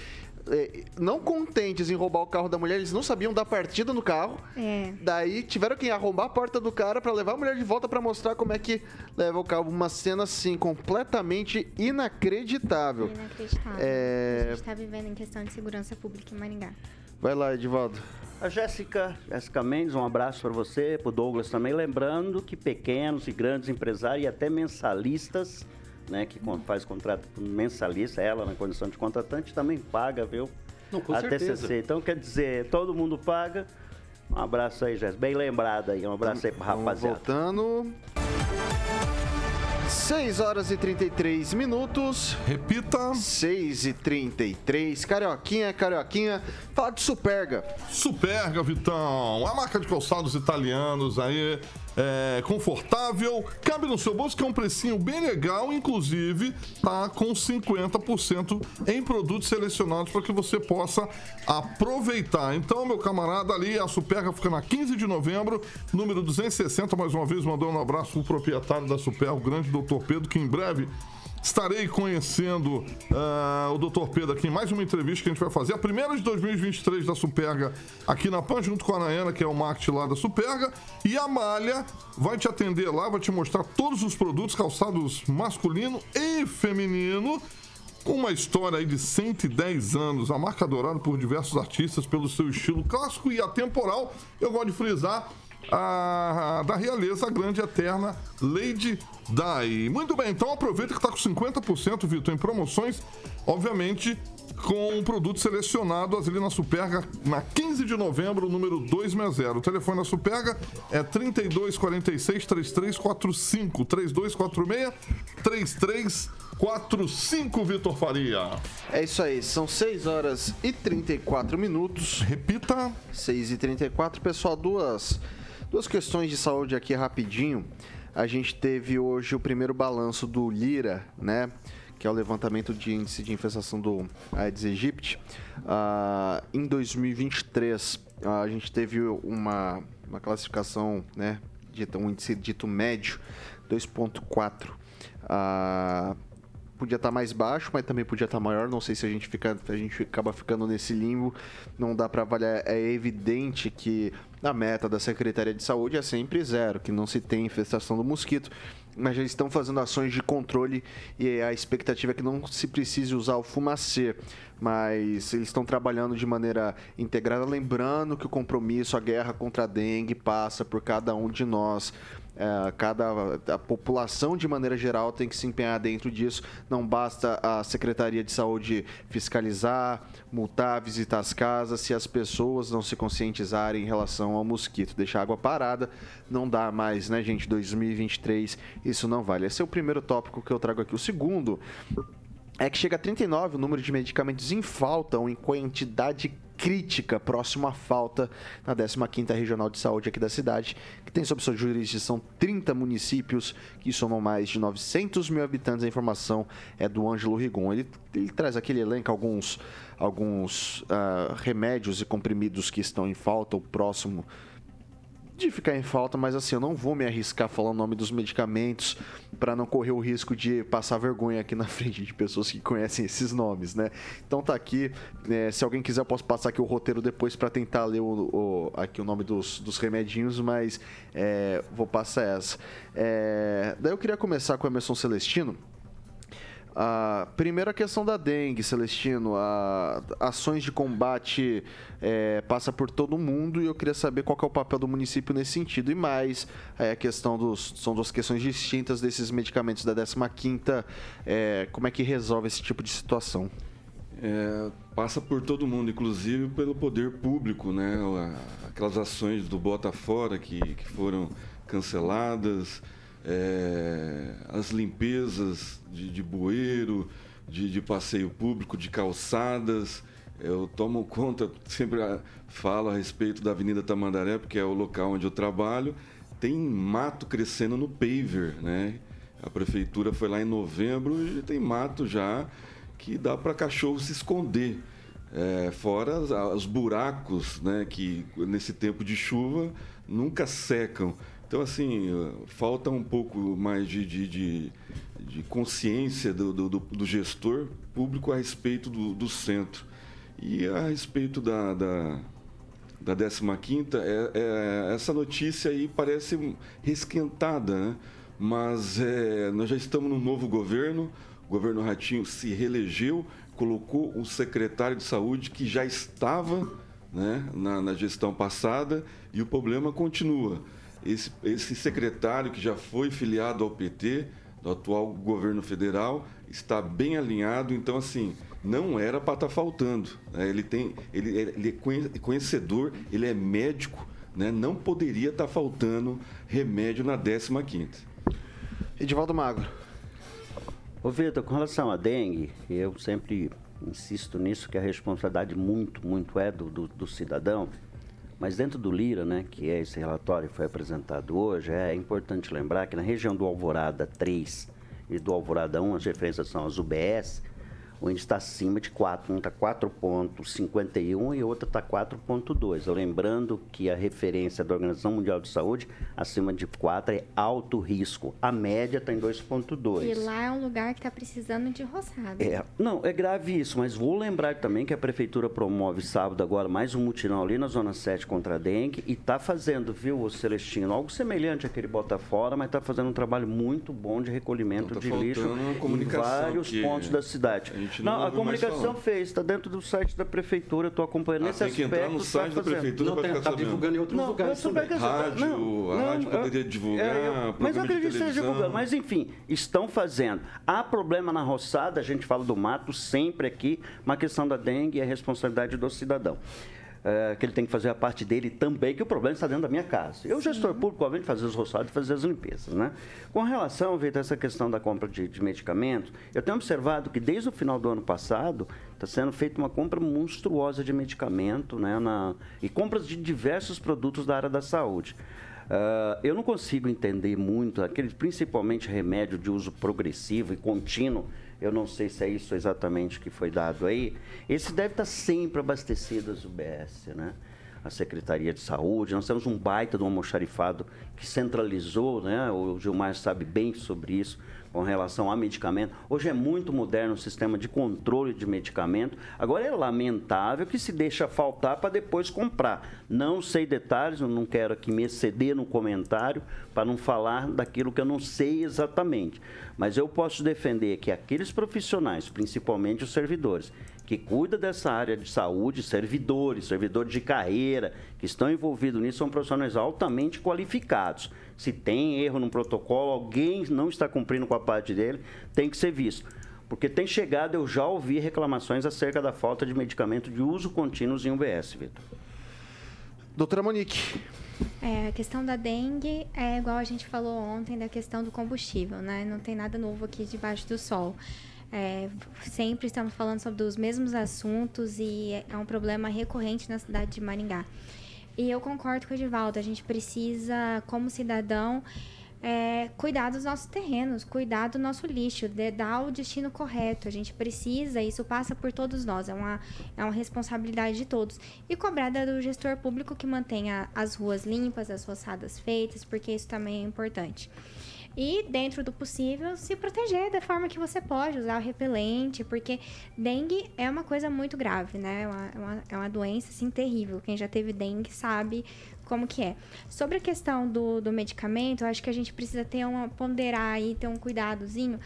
É, não contentes em roubar o carro da mulher, eles não sabiam dar partida no carro. É. Daí tiveram que arrombar a porta do cara para levar a mulher de volta para mostrar como é que leva o carro. Uma cena assim completamente inacreditável. Inacreditável. É... A gente está vivendo em questão de segurança pública em Maringá. Vai lá, Edivaldo. A Jéssica, Jéssica Mendes, um abraço para você, para o Douglas também. Lembrando que pequenos e grandes empresários e até mensalistas, né, que faz contrato mensalista, ela na condição de contratante, também paga, viu? Não, com a certeza. TCC. Então, quer dizer, todo mundo paga. Um abraço aí, Jéssica. Bem lembrado aí. Um abraço aí para rapaziada. Voltando. 6 horas e 33 minutos. Repita. 6 e 33. Carioquinha, Carioquinha. Fala de Superga. Superga, Vitão. A marca de calçados italianos aí. É, confortável, cabe no seu bolso, que é um precinho bem legal, inclusive tá com 50% em produtos selecionados para que você possa aproveitar. Então, meu camarada ali, a Superga fica na 15 de novembro, número 260, mais uma vez mandando um abraço pro proprietário da Superga, o grande doutor Pedro, que em breve Estarei conhecendo uh, o Dr. Pedro aqui em mais uma entrevista que a gente vai fazer. A primeira de 2023 da Superga aqui na PAN, junto com a Anaena, que é o marketing lá da Superga. E a Malha vai te atender lá, vai te mostrar todos os produtos calçados masculino e feminino. Com uma história aí de 110 anos, a marca adorada por diversos artistas pelo seu estilo clássico e atemporal. Eu gosto de frisar a, da realeza grande eterna Lady Di. Muito bem, então aproveita que está com 50%, Vitor, em promoções, obviamente com um produto selecionado ali na Superga na 15 de novembro, número 260. O telefone da Superga é 3246 3345 3246 3345 Vitor Faria. É isso aí, são 6 horas e 34 minutos. Repita. 6 e 34, pessoal, duas Duas questões de saúde aqui rapidinho. A gente teve hoje o primeiro balanço do Lira, né? Que é o levantamento de índice de infestação do Aedes aegypti. Uh, em 2023, uh, a gente teve uma, uma classificação, né? Dita, um índice dito médio, 2,4. Uh, podia estar tá mais baixo, mas também podia estar tá maior. Não sei se a gente fica, a gente acaba ficando nesse limbo. Não dá para avaliar. É evidente que a meta da Secretaria de Saúde é sempre zero, que não se tem infestação do mosquito. Mas já estão fazendo ações de controle e a expectativa é que não se precise usar o fumacê. Mas eles estão trabalhando de maneira integrada, lembrando que o compromisso, a guerra contra a dengue passa por cada um de nós. É, cada a população de maneira geral tem que se empenhar dentro disso. Não basta a Secretaria de Saúde fiscalizar, multar, visitar as casas se as pessoas não se conscientizarem em relação ao mosquito. Deixar água parada não dá mais, né, gente? 2023 isso não vale. Esse é o primeiro tópico que eu trago aqui. O segundo é que chega a 39 o número de medicamentos em falta ou em quantidade crítica próximo à falta na 15ª Regional de Saúde aqui da cidade, que tem sob sua jurisdição 30 municípios que somam mais de 900 mil habitantes. A informação é do Ângelo Rigon. Ele, ele traz aquele elenco alguns, alguns uh, remédios e comprimidos que estão em falta ou próximo de ficar em falta, mas assim, eu não vou me arriscar falando o nome dos medicamentos para não correr o risco de passar vergonha aqui na frente de pessoas que conhecem esses nomes, né? Então tá aqui, é, se alguém quiser eu posso passar aqui o roteiro depois para tentar ler o, o, aqui o nome dos, dos remedinhos, mas é, vou passar essa. É, daí eu queria começar com o Emerson Celestino, a primeira questão da dengue, Celestino, a, ações de combate é, passa por todo mundo e eu queria saber qual é o papel do município nesse sentido. E mais, é, a questão dos. São duas questões distintas desses medicamentos da 15 é, como é que resolve esse tipo de situação? É, passa por todo mundo, inclusive pelo poder público, né? Aquelas ações do Bota Fora que, que foram canceladas é, as limpezas de, de bueiro, de, de, passeio público, de calçadas. Eu tomo conta, sempre falo a respeito da Avenida Tamandaré, porque é o local onde eu trabalho. Tem mato crescendo no paver, né? A prefeitura foi lá em novembro e tem mato já que dá para cachorro se esconder. É, fora os buracos, né, que nesse tempo de chuva nunca secam. Então, assim, falta um pouco mais de, de, de, de consciência do, do, do, gestor público a respeito do, do centro. E a respeito da, da, da 15 é, é, essa notícia aí parece resquentada, né? mas é, nós já estamos no novo governo, o governo Ratinho se reelegeu, colocou o secretário de saúde que já estava né, na, na gestão passada e o problema continua esse, esse secretário que já foi filiado ao PT, do atual governo federal, está bem alinhado. Então, assim, não era para estar tá faltando. Né? Ele, tem, ele, ele é conhecedor, ele é médico, né? não poderia estar tá faltando remédio na 15 quinta. Edivaldo Magro. Ô Vitor, com relação à dengue, eu sempre insisto nisso, que a responsabilidade muito, muito é do, do, do cidadão. Mas dentro do Lira, né, que é esse relatório que foi apresentado hoje, é importante lembrar que na região do Alvorada 3 e do Alvorada 1, as referências são as UBS, o índice está acima de 4. Um está 4,51 e outro está 4,2. Lembrando que a referência da Organização Mundial de Saúde, acima de 4, é alto risco. A média está em 2,2. E lá é um lugar que está precisando de roçada. É, não, é grave isso, mas vou lembrar também que a Prefeitura promove sábado agora mais um mutirão ali na Zona 7 contra a dengue e está fazendo, viu, o Celestino, algo semelhante àquele bota fora, mas está fazendo um trabalho muito bom de recolhimento Então, tá de lixo em vários que pontos da cidade. a gente não, não a comunicação fez, está dentro do site da Prefeitura, eu estou acompanhando Ah, esse tem que aspecto. entrar no tá site da fazendo. prefeitura Não para tem, ficar tá sabendo. divulgando em outros Não, lugares também. Rádio, Não, a rádio não, poderia eu- divulgar, é, eu- mas eu acredito que televisão. divulgando. Mas enfim, estão fazendo. Há problema na roçada, a gente fala do mato sempre aqui, uma questão da dengue é responsabilidade do cidadão. É, que ele tem que fazer a parte dele também, que o problema está dentro da minha casa. Eu, gestor público, obviamente, fazer os roçados e fazer as limpezas. Né? Com relação, Vitor, a essa questão da compra de, de medicamentos, eu tenho observado que desde o final do ano passado está sendo feita uma compra monstruosa de medicamento né, na, e compras de diversos produtos da área da saúde. Ah, eu não consigo entender muito, aquele, principalmente remédio de uso progressivo e contínuo, eu não sei se é isso exatamente que foi dado aí. Esse deve estar sempre abastecido as UBS, né? A Secretaria de Saúde, nós temos um baita um almoxarifado que centralizou, né? O Gilmar sabe bem sobre isso com relação a medicamento. Hoje é muito moderno o sistema de controle de medicamento. Agora é lamentável que se deixa faltar para depois comprar. Não sei detalhes, eu não quero aqui me exceder no comentário para não falar daquilo que eu não sei exatamente. Mas eu posso defender que aqueles profissionais, principalmente os servidores, que cuida dessa área de saúde, servidores, servidores de carreira, que estão envolvidos nisso, são profissionais altamente qualificados. Se tem erro no protocolo, alguém não está cumprindo com a parte dele, tem que ser visto. Porque tem chegado, eu já ouvi reclamações acerca da falta de medicamento de uso contínuo em UBS, Vitor. Doutora Monique. É, a questão da dengue é igual a gente falou ontem da questão do combustível, né? Não tem nada novo aqui debaixo do sol. É, sempre estamos falando sobre os mesmos assuntos e é um problema recorrente na cidade de Maringá. E eu concordo com o Edivaldo, a gente precisa, como cidadão, é, cuidar dos nossos terrenos, cuidar do nosso lixo, de, dar o destino correto. A gente precisa, isso passa por todos nós, é uma, é uma responsabilidade de todos. E cobrar do gestor público que mantenha as ruas limpas, as roçadas feitas, porque isso também é importante. E, dentro do possível, se proteger da forma que você pode, usar o repelente, porque dengue é uma coisa muito grave, né? É uma, é uma, é uma doença, assim, terrível. Quem já teve dengue sabe como que é. Sobre a questão do, do medicamento, eu acho que a gente precisa ter uma, ponderar aí, ter um cuidadozinho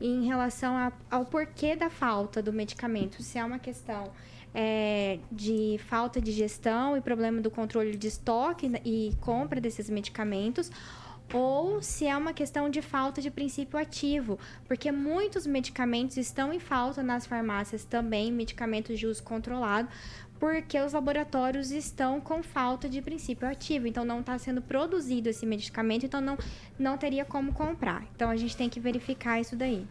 em relação a, ao porquê da falta do medicamento. Se é uma questão é, de falta de gestão e problema do controle de estoque e compra desses medicamentos, ou se é uma questão de falta de princípio ativo, porque muitos medicamentos estão em falta nas farmácias também, medicamentos de uso controlado, porque os laboratórios estão com falta de princípio ativo, então não está sendo produzido esse medicamento, então não, não teria como comprar. Então a gente tem que verificar isso daí.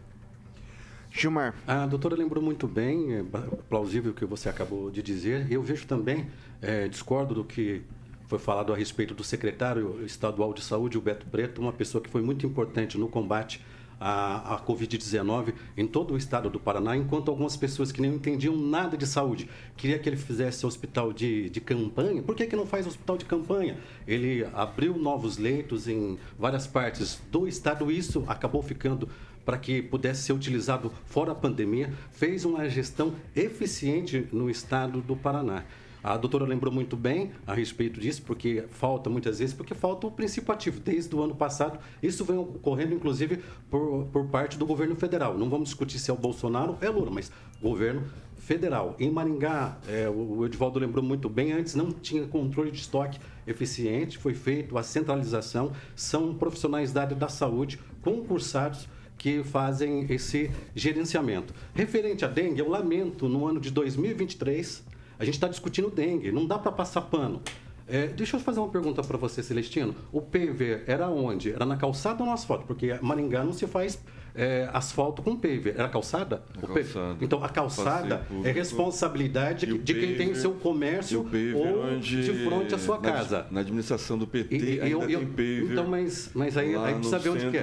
Gilmar. A doutora lembrou muito bem, é plausível o que você acabou de dizer. Eu vejo também, é, discordo do que foi falado a respeito do secretário estadual de saúde, o Beto Preto, uma pessoa que foi muito importante no combate à, à Covid-19 em todo o estado do Paraná, enquanto algumas pessoas que não entendiam nada de saúde queria que ele fizesse hospital de, de campanha. Por que, que não faz hospital de campanha? Ele abriu novos leitos em várias partes do estado, e isso acabou ficando para que pudesse ser utilizado fora a pandemia, fez uma gestão eficiente no estado do Paraná. A doutora lembrou muito bem a respeito disso, porque falta muitas vezes, porque falta o princípio ativo. Desde o ano passado, isso vem ocorrendo, inclusive, por, por parte do governo federal. Não vamos discutir se é o Bolsonaro ou é Lula, mas governo federal. Em Maringá, é, o Edivaldo lembrou muito bem, antes não tinha controle de estoque eficiente, foi feito a centralização, são profissionais da área da saúde, concursados, que fazem esse gerenciamento. Referente à dengue, eu lamento, no ano de 2023, a gente está discutindo dengue, não dá para passar pano. É, deixa eu fazer uma pergunta para você, Celestino. O paver era onde? Era na calçada ou no asfalto? Porque Maringá não se faz é, asfalto com paver. Era calçada? A O calçada. Então, a calçada é responsabilidade o de quem tem paver- seu comércio o ou onde- de frente à sua casa. Na administração do PT E- ainda eu- eu- tem paver. Então, mas, mas aí, aí precisa ver onde que é.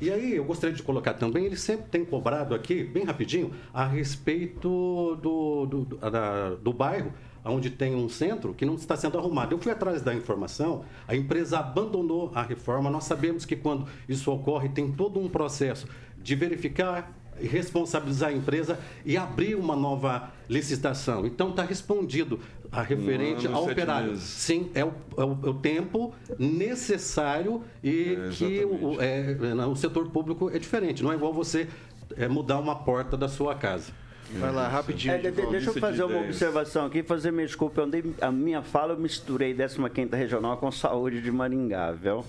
E aí, eu gostaria de colocar também, ele sempre tem cobrado aqui, bem rapidinho, a respeito do, do, do, da- do bairro, onde tem um centro que não está sendo arrumado. Eu fui atrás da informação, a empresa abandonou a reforma. Nós sabemos que quando isso ocorre, tem todo um processo de verificar e responsabilizar a empresa e abrir uma nova licitação. Então, está respondido a referente ano e ao operário. meses. Sim, é o, é o- é o tempo necessário e É, que o, é, o setor público é diferente. Não é igual você é, mudar uma porta da sua casa. Vai lá, rapidinho. É, de- deixa eu lista de fazer uma ideias. observação aqui, fazer minha desculpa. Eu andei, a minha fala eu misturei 15ª Regional com Saúde de Maringá, viu?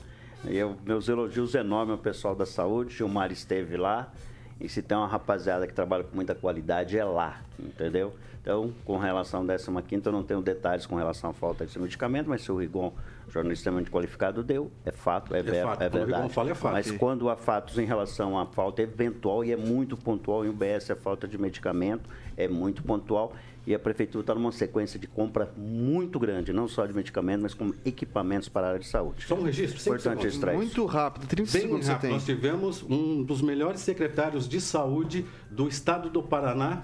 Eu, meus elogios enormes ao pessoal da saúde, Gilmar esteve lá. E se tem uma rapaziada que trabalha com muita qualidade, é lá, entendeu? Então, com relação à 15ª, eu não tenho detalhes com relação à falta desse medicamento, mas se o Rigon, jornalista extremamente qualificado, deu, é fato, é, ver- fato. é Quando o Rigon verdade. fala, é fato. Mas quando há fatos em relação à falta eventual, e é muito pontual, em UBS a falta de medicamento é muito pontual, e a Prefeitura está numa sequência de compra muito grande, não só de medicamentos, mas como equipamentos para a área de saúde. Só um registro, Importante isso. Muito rápido, 30 Bem segundos você rápido, tem. nós tivemos um dos melhores secretários de saúde do estado do Paraná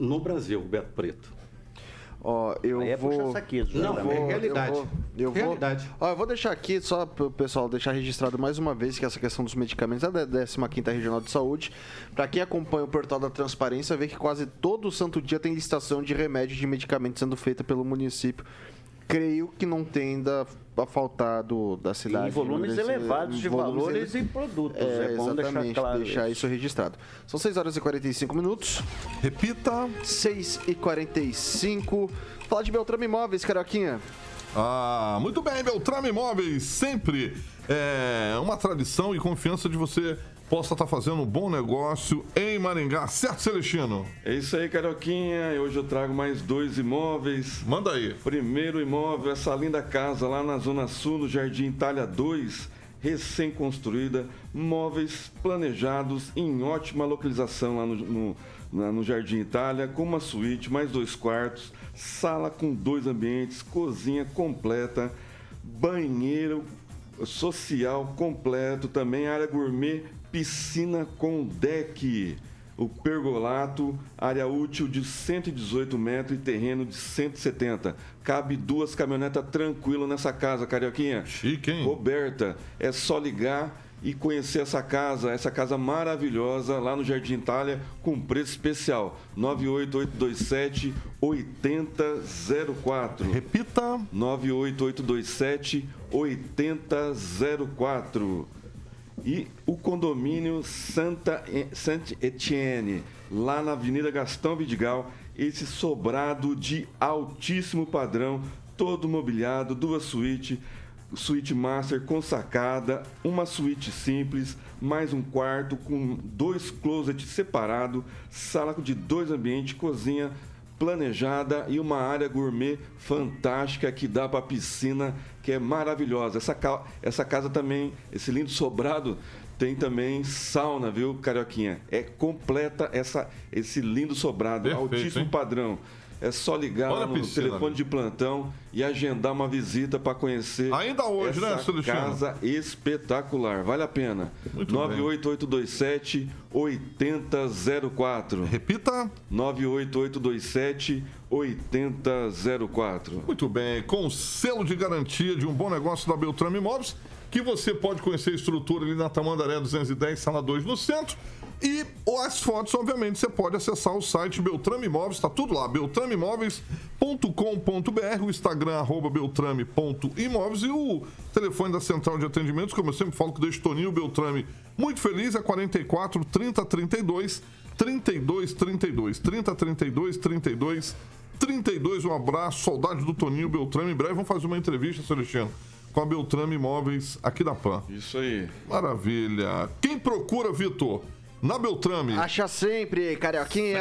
no Brasil, Beto Preto. Ó, eu Aí é vou... saquismo, Não, né, é realidade. Eu vou, eu vou- Realidade. Ó, eu vou deixar aqui, só para o pessoal deixar registrado mais uma vez, que essa questão dos medicamentos é da 15ª Regional de Saúde. Para quem acompanha o portal da Transparência, vê que quase todo santo dia tem licitação de remédio de medicamentos sendo feita pelo município. Creio que não tenda a faltar do, da cidade. Em volumes Desse- elevados de volumes valores ele- e produtos. É, É, bom deixar exatamente, claro deixar isso. isso registrado. São 6 horas e 45 minutos. Repita. 6 e 45. Fala de Beltrame Imóveis, Carioquinha. Ah, muito bem, Beltrame Imóveis, sempre é uma tradição e confiança de você possa estar fazendo um bom negócio em Maringá, certo, Celestino? É isso aí, Carioquinha. E Hoje eu trago mais dois imóveis. Manda aí. Primeiro imóvel, essa linda casa lá na Zona Sul, no Jardim Itália 2, recém-construída, móveis planejados em ótima localização lá no, no, na- no Jardim Itália, com uma suíte, mais dois quartos, sala com dois ambientes, cozinha completa, banheiro social completo, também área gourmet, piscina com deck. O pergolato, área útil de 118 metros e terreno de 170. Cabe duas caminhonetas tranquilo nessa casa, Carioquinha. Chique, hein? Coberta. É só ligar e conhecer essa casa, essa casa maravilhosa lá no Jardim Itália, com preço especial. 98827 8004. Repita. 98827 8004. E o condomínio Santa Saint Etienne, lá na Avenida Gastão Vidigal, esse sobrado de altíssimo padrão, todo mobiliado, duas suítes, suíte master com sacada, uma suíte simples, mais um quarto com dois closets separados, sala de dois ambientes, cozinha planejada e uma área gourmet fantástica que dá para piscina, que é maravilhosa. Essa, ca- essa casa também, esse lindo sobrado, tem também sauna, viu, Carioquinha? É completa essa, esse lindo sobrado, Perfeito, altíssimo hein? padrão. É só ligar Olha lá no piscina, telefone né? de plantão e agendar uma visita para conhecer Ainda hoje, né, essa Celestino? casa espetacular. Vale a pena. Muito bem. 98827 8004. Repita. 98827 8004. Muito bem, com o selo de garantia de um bom negócio da Beltrame Imóveis, que você pode conhecer a estrutura ali na Tamandaré 210, sala 2 no centro. E as fotos, obviamente, você pode acessar o site Beltrame Imóveis, está tudo lá, beltrameimóveis.com.br, o Instagram, arroba beltrame.imóveis e o telefone da central de atendimentos, como eu sempre falo, que deixa o Toninho Beltrame muito feliz, é 44 30 32 32 32 30 32 32 32, um abraço, saudade do Toninho Beltrame. Em breve vamos fazer uma entrevista, Celestino, com a Beltrame Imóveis aqui da PAN. Isso aí. Maravilha. Quem procura, Vitor, Na Beltrame. Acha sempre, Carioquinha.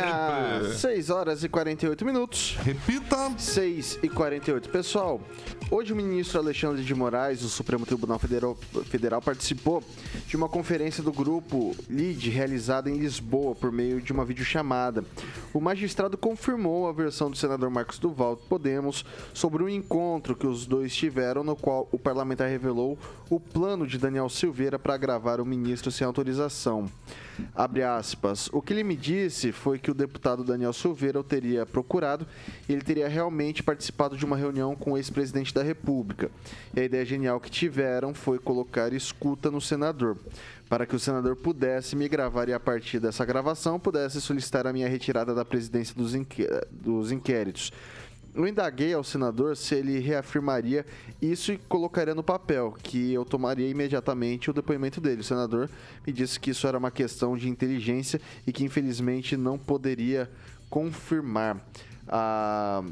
Sempre. 6 horas e 48 minutos. Repita. 6 e 48. Pessoal, hoje o ministro Alexandre de Moraes, do Supremo Tribunal Federal, Federal participou de uma conferência do grupo LID realizada em Lisboa por meio de uma videochamada. O magistrado confirmou a versão do senador Marcos Duval do Podemos sobre o encontro que os dois tiveram, no qual o parlamentar revelou o plano de Daniel Silveira para gravar o ministro sem autorização. Abre aspas. O que ele me disse foi que o deputado Daniel Silveira o teria procurado e ele teria realmente participado de uma reunião com o ex-presidente da República. E a ideia genial que tiveram foi colocar escuta no senador, para que o senador pudesse me gravar e a partir dessa gravação pudesse solicitar a minha retirada da presidência dos, inqué dos inquéritos. Eu indaguei ao senador se ele reafirmaria isso e colocaria no papel, que eu tomaria imediatamente o depoimento dele. O senador me disse que isso era uma questão de inteligência e que infelizmente não poderia confirmar. Ah,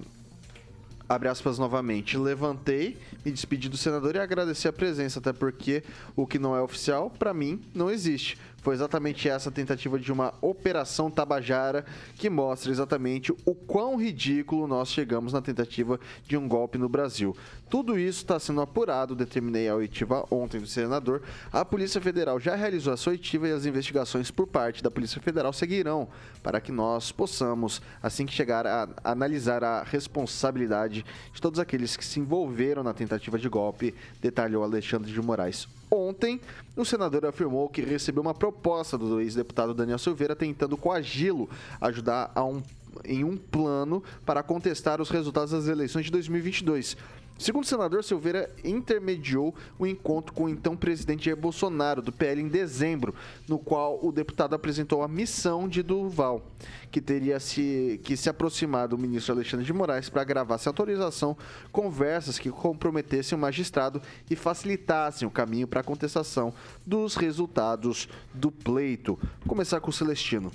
abre aspas novamente, levantei, me despedi do senador e agradeci a presença, até porque o que não é oficial, para mim, não existe. Foi exatamente essa tentativa de uma operação tabajara que mostra exatamente o quão ridículo nós chegamos na tentativa de um golpe no Brasil. Tudo isso está sendo apurado, determinei a oitiva ontem do senador. A Polícia Federal já realizou a sua oitiva e as investigações por parte da Polícia Federal seguirão para que nós possamos, assim que chegar a analisar a responsabilidade de todos aqueles que se envolveram na tentativa de golpe, detalhou Alexandre de Moraes. Ontem, o senador afirmou que recebeu uma proposta do ex-deputado Daniel Silveira tentando coagi-lo ajudar um, em um plano para contestar os resultados das eleições de 2022. Segundo o senador, Silveira intermediou o encontro com o então presidente Jair Bolsonaro, do PL, em dezembro, no qual o deputado apresentou a missão de Duval, que teria se, que se aproximar do ministro Alexandre de Moraes para gravar sem autorização conversas que comprometessem o magistrado e facilitassem o caminho para a contestação dos resultados do pleito. Vou começar com o Celestino.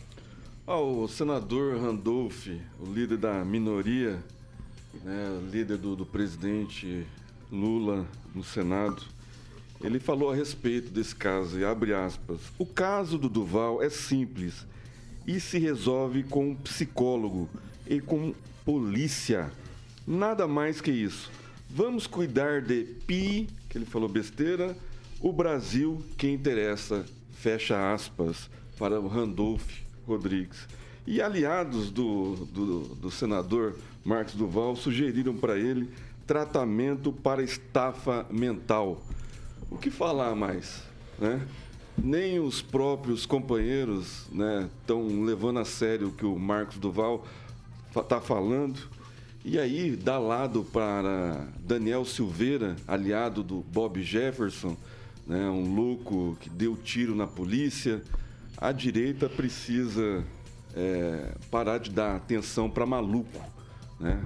Ah, o senador Randolph, o líder da minoria, né, líder do, do presidente Lula no Senado, ele falou a respeito desse caso, e abre aspas. O caso do Duval é simples e se resolve com um psicólogo e com polícia. Nada mais que isso. Vamos cuidar de pi, que ele falou besteira, o Brasil que interessa, fecha aspas, para Randolph Rodrigues. E aliados do, do, do senador Marcos Duval sugeriram para ele tratamento para estafa mental. O que falar mais? Né? Nem os próprios companheiros estão né, levando a sério o que o Marcos Duval está falando. E aí dá lado para Daniel Silveira, aliado do Bob Jefferson, né, um louco que deu tiro na polícia. A direita precisa é, parar de dar atenção para maluco. Né?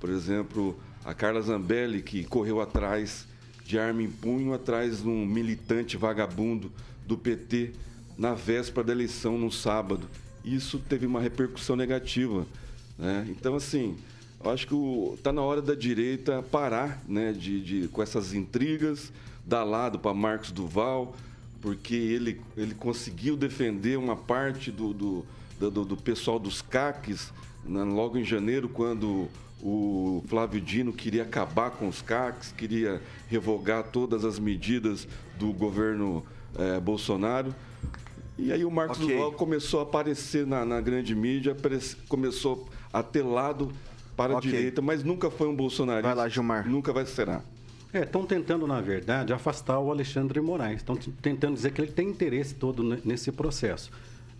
Por exemplo, a Carla Zambelli, que correu atrás de arma em punho, atrás de um militante vagabundo do PT na véspera da eleição, no sábado. Isso teve uma repercussão negativa. Né? Então, assim, eu acho que está na hora da direita parar né, de, de, com essas intrigas, dar lado para Marcos Duval, porque ele, ele conseguiu defender uma parte do, do, do, do pessoal dos CACs né, logo em janeiro, quando o Flávio Dino queria acabar com os CACs, queria revogar todas as medidas do governo eh, Bolsonaro. E aí o Marcos okay. Duval começou a aparecer na, na grande mídia, aparece, começou a ter lado para okay. a direita, mas nunca foi um bolsonarista. Vai lá, Gilmar. Nunca vai ser. É, estão tentando, na verdade, afastar o Alexandre Moraes. Estão tentando dizer que ele tem interesse todo nesse processo.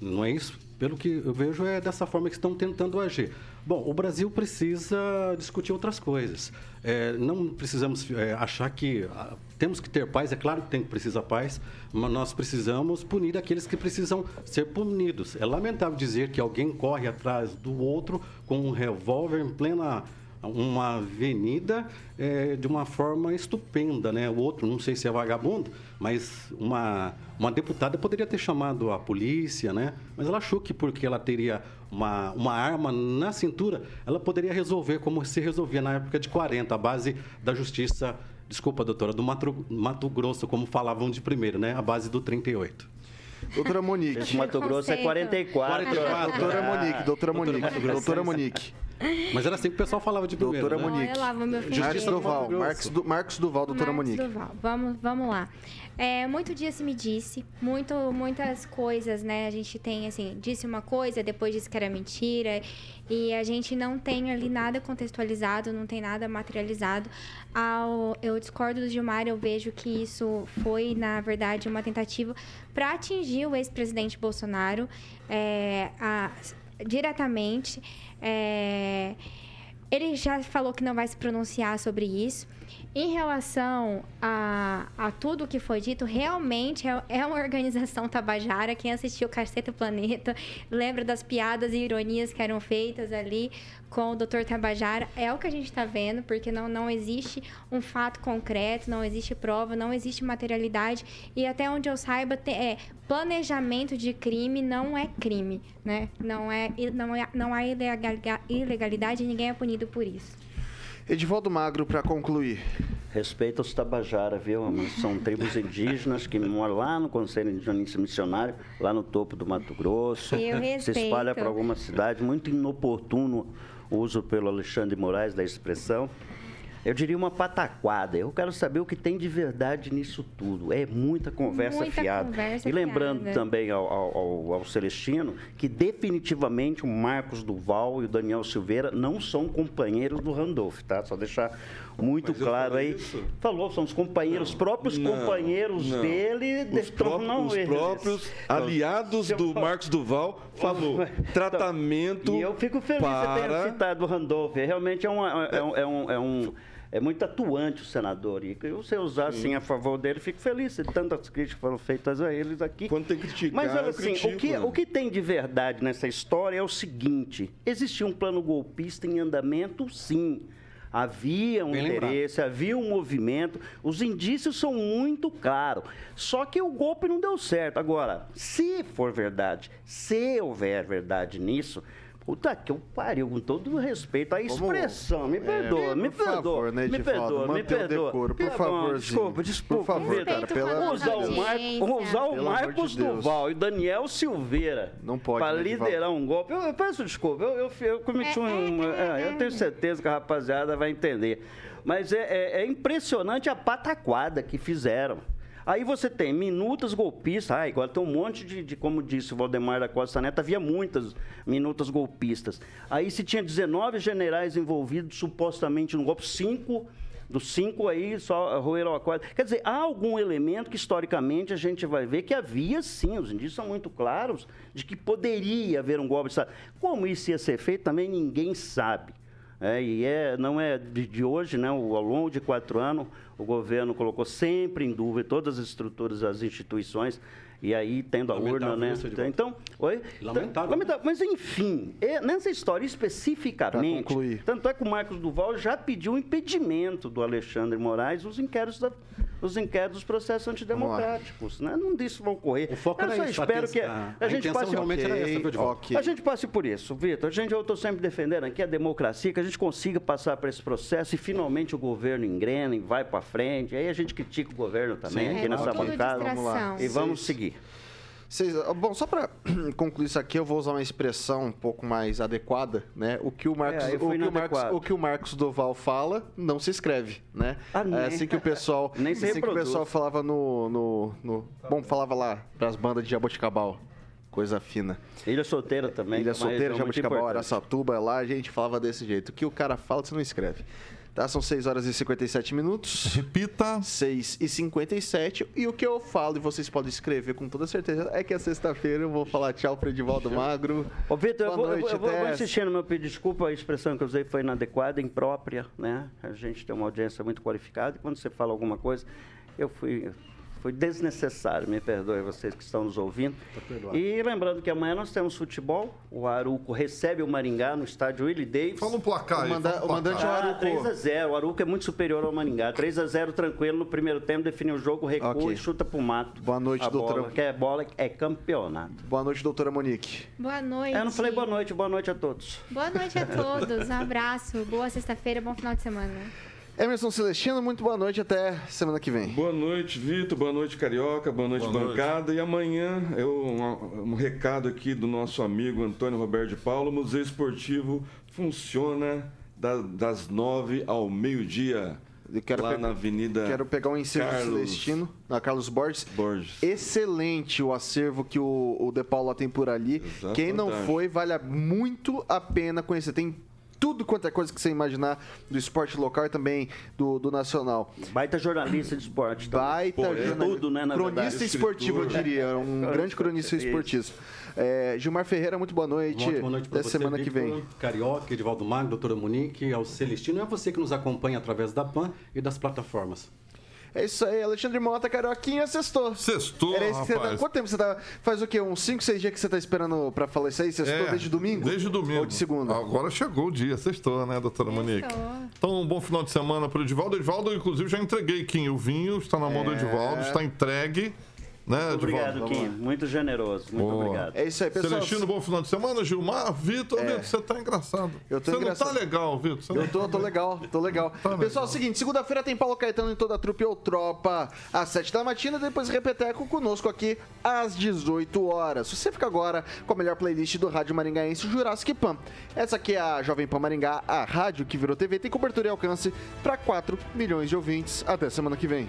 Não é isso? Pelo que eu vejo, é dessa forma que estão tentando agir. Bom, o Brasil precisa discutir outras coisas. É, não precisamos é, achar que ah, temos que ter paz, é claro que tem que precisar paz, mas nós precisamos punir aqueles que precisam ser punidos. É lamentável dizer que alguém corre atrás do outro com um revólver em plena uma avenida é, de uma forma estupenda, né? O outro, não sei se é vagabundo, mas uma, uma deputada poderia ter chamado a polícia, né? Mas ela achou que porque ela teria uma, uma arma na cintura, ela poderia resolver como se resolvia na época de 40, a base da justiça, desculpa, doutora, do Mato, Mato Grosso, como falavam de primeiro, né? A base do 38. Doutora Monique. Mato Grosso é 44. 44. Doutora Monique, doutora Monique, doutora Monique. Mas era assim que o pessoal falava de primeiro. Doutora né? Monique. Eu lavo meu Marcos. Duval, Marcos, Du- Marcos Duval, doutora Marcos Monique. Duval. Vamos, vamos lá. É, muito dia se me disse, muito, muitas coisas, né? A gente tem, assim, disse uma coisa, depois disse que era mentira. E a gente não tem ali nada contextualizado, não tem nada materializado. Ao, eu discordo do Gilmar, eu vejo que isso foi, na verdade, uma tentativa para atingir o ex-presidente Bolsonaro é, a- diretamente. É, ele já falou que não vai se pronunciar sobre isso. Em relação a, a tudo que foi dito, realmente é, é uma organização tabajara. Quem assistiu Caceta Planeta lembra das piadas e ironias que eram feitas ali com o Dr. Tabajara. É o que a gente está vendo, porque não, não existe um fato concreto, não existe prova, não existe materialidade. E até onde eu saiba, te- é, planejamento de crime não é crime, né? Não, é, não, é, não há ilegal- ilegalidade e ninguém é punido por isso. Edivaldo Magro, para concluir. Respeita os Tabajara, viu? São tribos indígenas que moram lá no Conselho Indigenista Missionário, lá no topo do Mato Grosso. Eu Se espalha respeito. para alguma cidade. Muito inoportuno o uso pelo Alexandre Moraes da expressão. Eu diria uma pataquada. Eu quero saber o que tem de verdade nisso tudo. É muita conversa Muita fiada. conversa e lembrando fiada. também ao, ao- ao- Celestino que definitivamente o Marcos Duval e o Daniel Silveira não são companheiros do Randolph, tá? Só deixar muito Mas claro aí. isso? Falou, são os companheiros, os próprios Não, companheiros não. dele Os, de- pró- não os próprios aliados do Marcos Duval falou tratamento E eu fico feliz de ter para citado o Randolph. Realmente é, uma, é, um- é um. É um é muito atuante o senador. E se você usar assim a favor dele, fico feliz. de Tantas críticas foram feitas a eles aqui. quando tem que criticar, Mas olha assim, critico, o que, né? o que tem de verdade nessa história é o seguinte: existia um plano golpista em andamento, sim. Havia um Bem lembrado. interesse, havia um movimento, os indícios são muito claros. Só que o golpe não deu certo. Agora, se for verdade, se houver verdade nisso, puta que eu pariu, com todo o respeito à expressão, me perdoa, me por perdoa, favor, né, me perdoa, me perdoa. decoro, por favorzinho. Desculpa, desculpa. Por favor, cara, pela- Usar o, Mar... Usar o Marcos de. Duval e Daniel Silveira Não pode, para né, liderar um golpe. Eu, eu peço desculpa, eu, eu, eu cometi É, um. é, é, é, eu tenho certeza que a rapaziada vai entender. Mas é, é- é impressionante a pataquada que fizeram. Aí você tem minutas golpistas, ah, agora tem um monte de, de, como disse o Valdemar da Costa Neto, havia muitas minutas golpistas. Aí se tinha 19 generais envolvidos supostamente no golpe, cinco dos cinco aí só roeram a corda. Quer dizer, há algum elemento que historicamente a gente vai ver que havia sim, os indícios são muito claros de que poderia haver um golpe de Estado. Como isso ia ser feito também ninguém sabe. É, e é, não é de, de hoje, né? Ao longo de quatro anos, o governo colocou sempre em dúvida todas as estruturas, as instituições, e aí tendo a urna, né? Então, oi? Lamentável. Lamentável. Mas enfim, é, nessa história especificamente, tanto é que o Marcos Duval já pediu o impedimento do Alexandre Moraes os inquéritos, da- os inquéritos dos processos antidemocráticos. Né? Não disso vão ocorrer. O foco Eu só isso, espero que a- a, a gente passe realmente era essa, viu, Edivaldo? ok. a gente passe por isso, Vitor. A gente, eu estou sempre defendendo aqui a democracia, que a gente consiga passar por esse processo e finalmente o governo engrena e vai para frente. Aí a gente critica o governo também Sim, aqui É, nessa bancada. distração. E vamos seguir. Vocês- bom, só para concluir isso aqui, eu vou usar uma expressão um pouco mais adequada, né? O que o Marcos, É, o, que o, Marcos o que o Marcos Doval fala não se escreve, né? Ah, é nem. assim que o pessoal, Nem se assim que o pessoal falava no, no, no- bom, falava lá para as bandas de Jaboticabal, coisa fina. Ilha Solteira também. Ilha é Solteira, Jaboticabal. Araçatuba, lá a gente falava desse jeito. O que o cara fala, você não escreve. Tá? São 6 horas e 57 minutos. Repita. 6 e 57 e o que eu falo, e vocês podem escrever com toda certeza, é que a sexta-feira eu vou falar tchau pro Edivaldo Magro. Ô, Vitor, eu, Boa vou, noite, eu vou, eu vou Tess. insistir no meu pedido de desculpa, a expressão que eu usei foi inadequada, imprópria, né? A gente tem uma audiência muito qualificada e quando você fala alguma coisa, eu fui, fui desnecessário, me perdoe vocês que estão nos ouvindo. perdoado. e lembrando que amanhã nós temos futebol, o Aruco recebe o Maringá no estádio Willie Davis. Fala um placar aí. O manda- fala um o mandante placar. é o Ah, Aruco. 3 a 0 O Aruco é muito superior ao Maringá. 3 a 0 tranquilo no primeiro tempo, definiu o jogo, recua Ok. e chuta pro mato. Boa noite, a doutora. Bola, que é bola, é campeonato. Boa noite, doutora Monique. Boa noite. Eu não falei boa noite, boa noite a todos. Boa noite a todos. Um abraço. Boa sexta-feira, bom final de semana. Emerson Celestino, muito boa noite, até semana que vem. Boa noite, Vitor, boa noite, Carioca, boa noite, Boa bancada. E amanhã, eu, um, um recado aqui do nosso amigo Antônio Roberto de Paulo, o Museu Esportivo funciona da- das nove ao meio-dia. Eu quero lá pe- na Avenida Quero pegar um ensejo do Carlos Celestino, na Carlos Borges. Borges. Excelente o acervo que o, o De Paula tem por ali. Exato, Quem não foi, vale muito a pena conhecer. Tem tudo quanto é coisa que você imaginar do esporte local e também do, do nacional. Baita jornalista de esporte. também. Baita Pô, é jornal- tudo, né, na Cronista verdade. esportivo, eu diria. Um grande cronista Isso. esportista. É, Gilmar Ferreira, muito boa noite. Uma ótima noite para Até você, semana que Victor, vem. Carioca, Edivaldo Magno, doutora Monique, ao Celestino. É você que nos acompanha através da PAN e das plataformas. É isso aí, Alexandre Mota, Carioquinha, sextou. Sextou, Era isso que você tá- rapaz. Quanto tempo você tá. Faz o quê? Uns 5, 6 dias que você tá esperando pra falar isso aí? Sextou É, desde domingo? Desde domingo. Ou de segunda? Agora chegou o dia, sextou, né, doutora Monique? Então, um bom final de semana para o Edivaldo. Edivaldo, inclusive, já entreguei, Kim. O vinho está na mão do É. Edivaldo, está entregue. Né, Obrigado? Kim. Muito generoso. Muito Boa. obrigado. É isso aí, pessoal. Celestino, bom final de semana. Gilmar, Vitor, É. Vitor, você tá engraçado. Eu tô você engraçado. não tá legal, Vitor. Eu tô, tô legal, tô legal. Tá Pessoal, é o seguinte, segunda-feira tem Paulo Caetano em toda a trupe ou tropa às 7 da matina, depois repeteco conosco aqui às 18 horas. Você fica agora com a melhor playlist do Rádio Maringaense, Jurassic Pan. Essa aqui é a Jovem Pan Maringá, a rádio que virou TV, tem cobertura e alcance para 4 milhões de ouvintes. Até semana que vem.